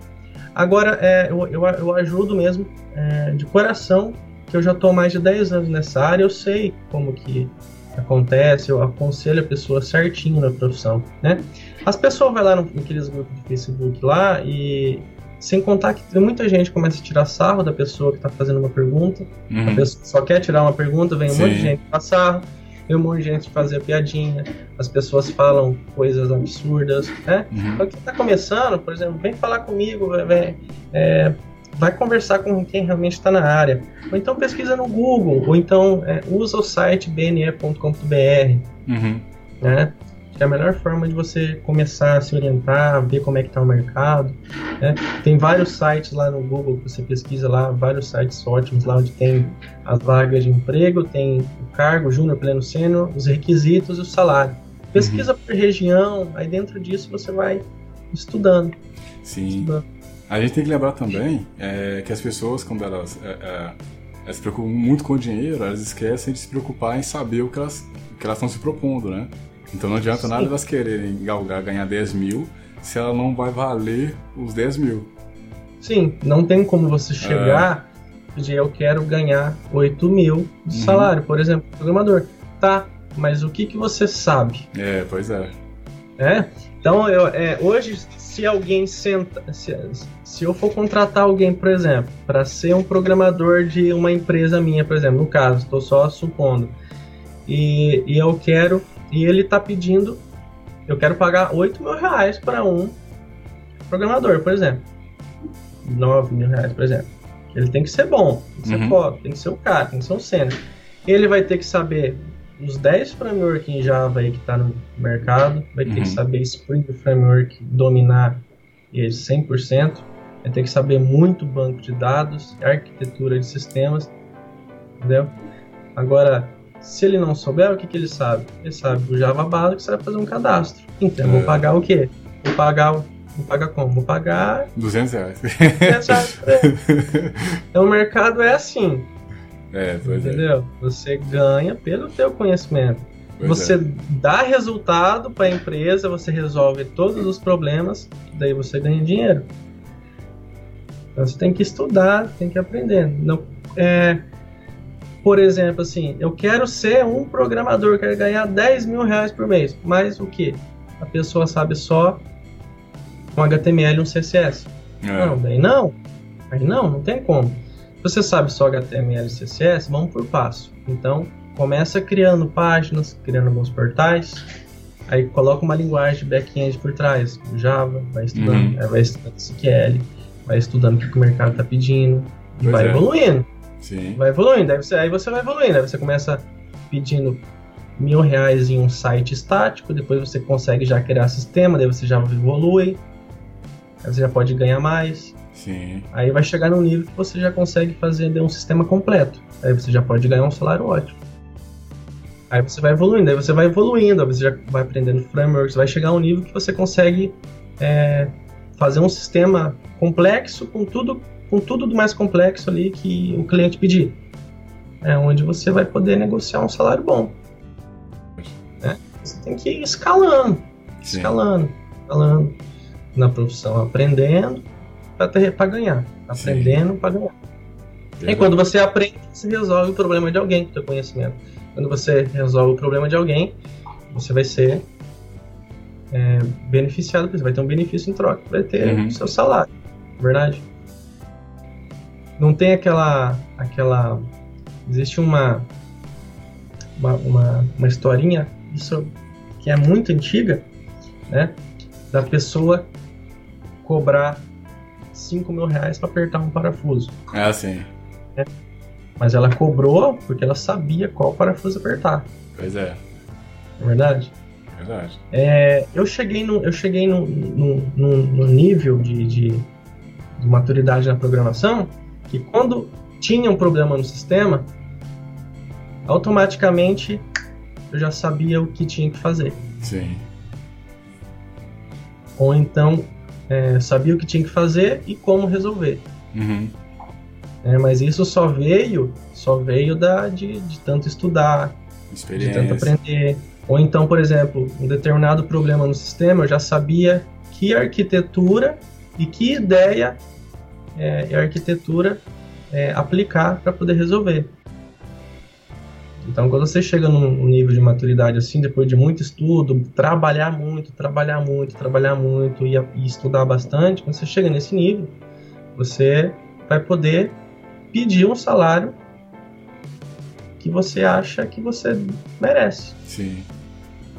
Agora, é, eu, eu, eu, ajudo mesmo é, de coração, que eu já estou mais de 10 anos nessa área, eu sei como que acontece, eu aconselho a pessoa certinho na profissão, né? As pessoas vão lá no, naqueles grupos de Facebook lá e sem contar que muita gente começa a tirar sarro da pessoa que está fazendo uma pergunta. Uhum. A pessoa só quer tirar uma pergunta, vem um Sim. monte de gente tirar sarro, vem um monte de fazer piadinha, as pessoas falam coisas absurdas, né? Uhum. Então, quem está começando, por exemplo, vem falar comigo, vem, é, vai conversar com quem realmente está na área. Ou então pesquisa no Google, ou então é, usa o site bne.com.br. Uhum. Né? É a melhor forma de você começar a se orientar, ver como é que está o mercado. Né? Tem vários sites lá no Google que você pesquisa lá, vários sites ótimos lá onde tem as vagas de emprego, tem o cargo, júnior, pleno, sênior, os requisitos e o salário. Pesquisa uhum. por região, aí dentro disso você vai estudando. Sim. Estudando. A gente tem que lembrar também é, que as pessoas, quando elas, é, é, elas se preocupam muito com o dinheiro, elas esquecem de se preocupar em saber o que elas que elas estão se propondo, né? Então não adianta Sim. nada elas quererem galgar ganhar 10 mil se ela não vai valer os 10 mil. Sim, não tem como você chegar é. e dizer eu quero ganhar 8 mil de uhum. salário, por exemplo, programador. Tá, mas o que, que você sabe? É, pois é. É? Então, eu, é, hoje, se alguém senta. Se, se eu for contratar alguém, por exemplo, para ser um programador de uma empresa minha, por exemplo, no caso, estou só supondo, e, e eu quero e ele está pedindo, eu quero pagar 8 mil reais para um programador, por exemplo. 9 mil reais, por exemplo. Ele tem que ser bom, tem que ser uhum. foda, tem que ser o cara, tem que ser um sênior. Ele vai ter que saber os 10 framework em Java aí que está no mercado, vai ter uhum. que saber Spring Framework, dominar ele 100%, vai ter que saber muito banco de dados, arquitetura de sistemas, entendeu? Agora, se ele não souber, o que, que ele sabe? Ele sabe o Java básico, vai fazer um cadastro. Então, é. vou pagar o quê? Vou pagar Vou pagar como? Vou pagar... 200 reais. 200 reais. então, o mercado é assim. É, pois é. Entendeu? É. Você ganha pelo teu conhecimento. Pois você é. dá resultado para a empresa, você resolve todos os problemas, daí você ganha dinheiro. Então você tem que estudar, tem que aprender. Não, é, por exemplo, assim, eu quero ser um programador, quero ganhar 10 mil reais por mês, mas o que? A pessoa sabe só um HTML e um CSS. É. Não, daí não. Aí não, não tem como. Se você sabe só HTML e CSS, vamos por passo. Então, começa criando páginas, criando alguns portais, aí coloca uma linguagem de back-end por trás, Java, vai estudando, uhum. vai estudando SQL, vai estudando o que o mercado está pedindo, e pois vai é. evoluindo. Sim. Vai evoluindo, aí você, aí você vai evoluindo, aí você começa pedindo mil reais em um site estático, depois você consegue já criar sistema, daí você já evolui, aí você já pode ganhar mais. Sim. Aí vai chegar num nível que você já consegue fazer um sistema completo. Aí você já pode ganhar um salário ótimo. Aí você vai evoluindo, aí você vai evoluindo, aí você já vai aprendendo frameworks, vai chegar a um nível que você consegue é, fazer um sistema complexo com tudo, com tudo do mais complexo ali que o cliente pedir. É onde você vai poder negociar um salário bom. Né? Você tem que ir escalando, Sim. escalando, escalando na profissão, aprendendo para ganhar, aprendendo para ganhar. E quando você aprende, você resolve o problema de alguém com o seu conhecimento. Quando você resolve o problema de alguém, você vai ser é, beneficiado, você vai ter um benefício em troca, vai ter uhum. o seu salário, verdade? Não tem aquela, aquela, existe uma, uma, uma, uma historinha, isso que é muito antiga, né, da pessoa cobrar 5 mil reais para apertar um parafuso. Ah, sim. É. Mas ela cobrou porque ela sabia qual parafuso apertar. Pois é. É verdade? Verdade. É, eu cheguei no, eu cheguei no, no, no, no nível de, de, de, maturidade na programação que quando tinha um problema no sistema, automaticamente eu já sabia o que tinha que fazer. Sim. Ou então é, sabia o que tinha que fazer e como resolver. Uhum. É, mas isso só veio, só veio da, de, de tanto estudar, de tanto aprender. Ou então, por exemplo, um determinado problema no sistema, eu já sabia que arquitetura e que ideia é, a arquitetura é, aplicar para poder resolver. Então, quando você chega num nível de maturidade assim, depois de muito estudo, trabalhar muito, trabalhar muito, trabalhar muito e, e estudar bastante, quando você chega nesse nível, você vai poder pedir um salário que você acha que você merece. Sim.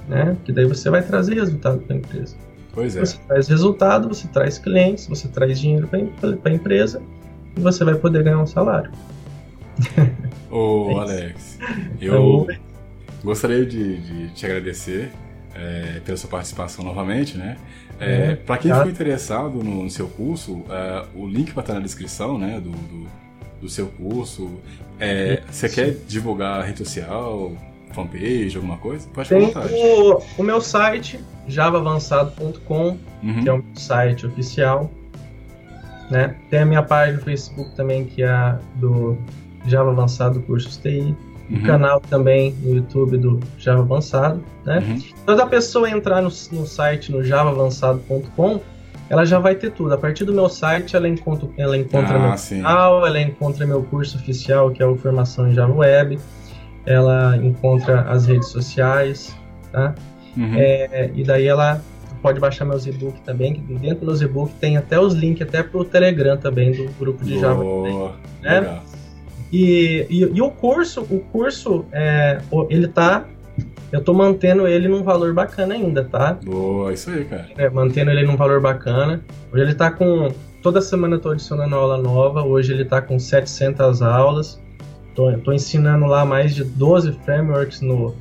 Né? Que daí você vai trazer resultado para a empresa. Pois é. Você traz resultado, você traz clientes, você traz dinheiro para a empresa e você vai poder ganhar um salário. Ô, é Alex, eu gostaria de, de te agradecer é, pela sua participação novamente, né? É, é, para quem ficou interessado no, no seu curso, é, o link vai estar na descrição, né, do, do do seu curso. É, você quer divulgar a rede social, fanpage, alguma coisa? Pode Tem o, o, meu site, javaavançado.com, uhum. que é um site oficial. Né? Tem a minha página no Facebook também, que é a do Java Avançado Cursos TI. Uhum. O canal também no YouTube do Java Avançado. Né? Uhum. Toda pessoa entrar no, no site no javaavançado.com ela já vai ter tudo. A partir do meu site, ela encontra, ela encontra ah, meu sim. canal, ela encontra meu curso oficial, que é o Formação em Java Web, ela encontra as redes sociais, tá? Uhum. É, e daí ela pode baixar meus e-books também, que dentro dos e-books tem até os links até pro Telegram também, do grupo de Java. Boa, né? E, e, e, o curso, o curso, é, ele tá eu tô mantendo ele num valor bacana ainda, tá? Boa, isso aí, cara. É, mantendo ele num valor bacana. Hoje ele tá com. Toda semana eu tô adicionando aula nova. Hoje ele tá com 700 aulas. Tô, tô ensinando lá mais de 12 frameworks no,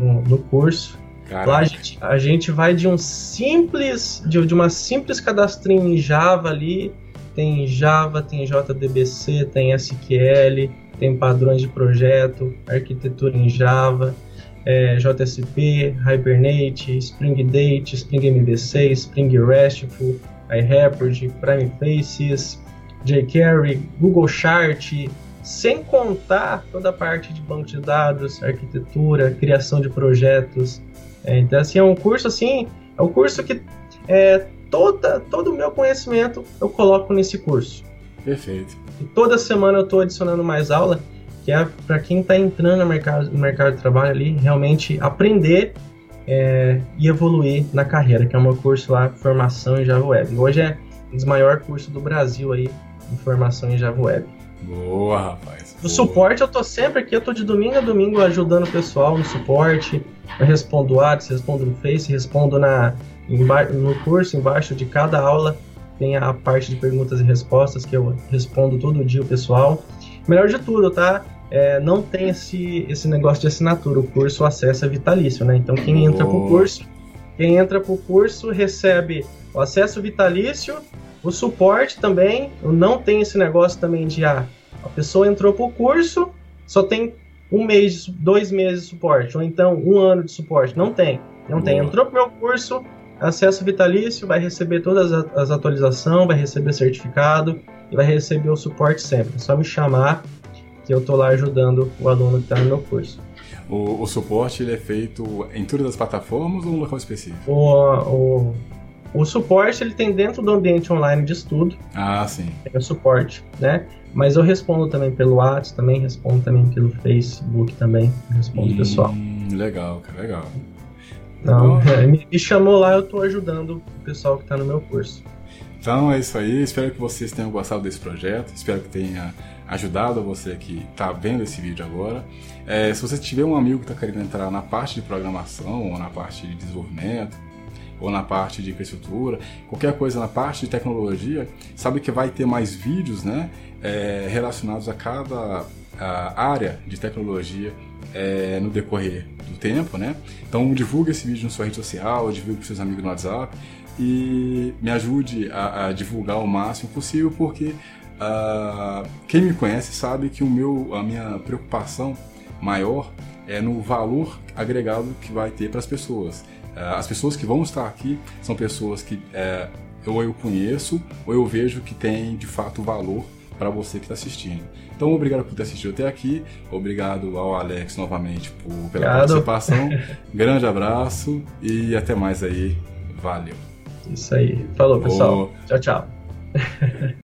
no, no curso. Caraca. Lá a gente, a gente vai de um simples. De, de uma simples cadastrinho em Java ali. Tem Java, tem JDBC, tem SQL, tem padrões de projeto, arquitetura em Java é, JSP, Hibernate, Spring Date, Spring MVC, Spring RESTful, iRapid, Prime Faces, jQuery, Google Chart, sem contar toda a parte de banco de dados, arquitetura, criação de projetos. É, então, assim, é um curso assim, é um curso que é, toda, todo o meu conhecimento eu coloco nesse curso. Perfeito. E toda semana eu estou adicionando mais aula que é para quem está entrando no mercado, no mercado de trabalho ali, realmente aprender é, e evoluir na carreira, que é o meu curso lá, Formação em Java Web. Hoje é um dos maiores cursos do Brasil aí em formação em Java Web. Boa, rapaz. No suporte eu tô sempre aqui, eu tô de domingo a domingo ajudando o pessoal no suporte. Eu respondo Whats, respondo no Face, respondo na, no curso, embaixo de cada aula tem a parte de perguntas e respostas que eu respondo todo dia o pessoal. Melhor de tudo, tá? É, não tem esse, esse negócio de assinatura, o curso acesso é vitalício, né? Então quem entra pro curso, quem entra pro curso recebe o acesso vitalício, o suporte também, não tem esse negócio também de ah, a pessoa entrou pro curso, só tem um mês, dois meses de suporte, ou então um ano de suporte. Não tem. Não tem. Entrou pro meu curso, acesso vitalício, vai receber todas as atualizações, vai receber certificado e vai receber o suporte sempre. É só me chamar que eu tô lá ajudando o aluno que está no meu curso. O, o, suporte ele é feito em todas as plataformas ou um local específico? O, o, o suporte ele tem dentro do ambiente online de estudo. Ah, sim. Tem o suporte, né? Mas eu respondo também pelo WhatsApp, também respondo também pelo Facebook também, respondo hum, pessoal. Legal, cara, legal. Então, é, me, me, chamou lá, eu estou ajudando o pessoal que está no meu curso. Então é isso aí, espero que vocês tenham gostado desse projeto, espero que tenha ajudado você que está vendo esse vídeo agora. É, se você tiver um amigo que está querendo entrar na parte de programação ou na parte de desenvolvimento, ou na parte de infraestrutura, qualquer coisa na parte de tecnologia, sabe que vai ter mais vídeos né, é, relacionados a cada a área de tecnologia é, no decorrer do tempo, né? Então divulgue esse vídeo na sua rede social, divulgue para seus amigos no WhatsApp e me ajude a, a divulgar o máximo possível, porque uh, quem me conhece sabe que o meu, a minha preocupação maior é no valor agregado que vai ter para as pessoas. É, as pessoas que vão estar aqui são pessoas que é, ou eu conheço ou eu vejo que tem de fato valor para você que está assistindo. Então, obrigado por ter assistido até aqui. Obrigado ao Alex novamente por, pela obrigado. participação. Grande abraço e até mais aí. Valeu. Isso aí. Falou, pessoal. Tchau, tchau.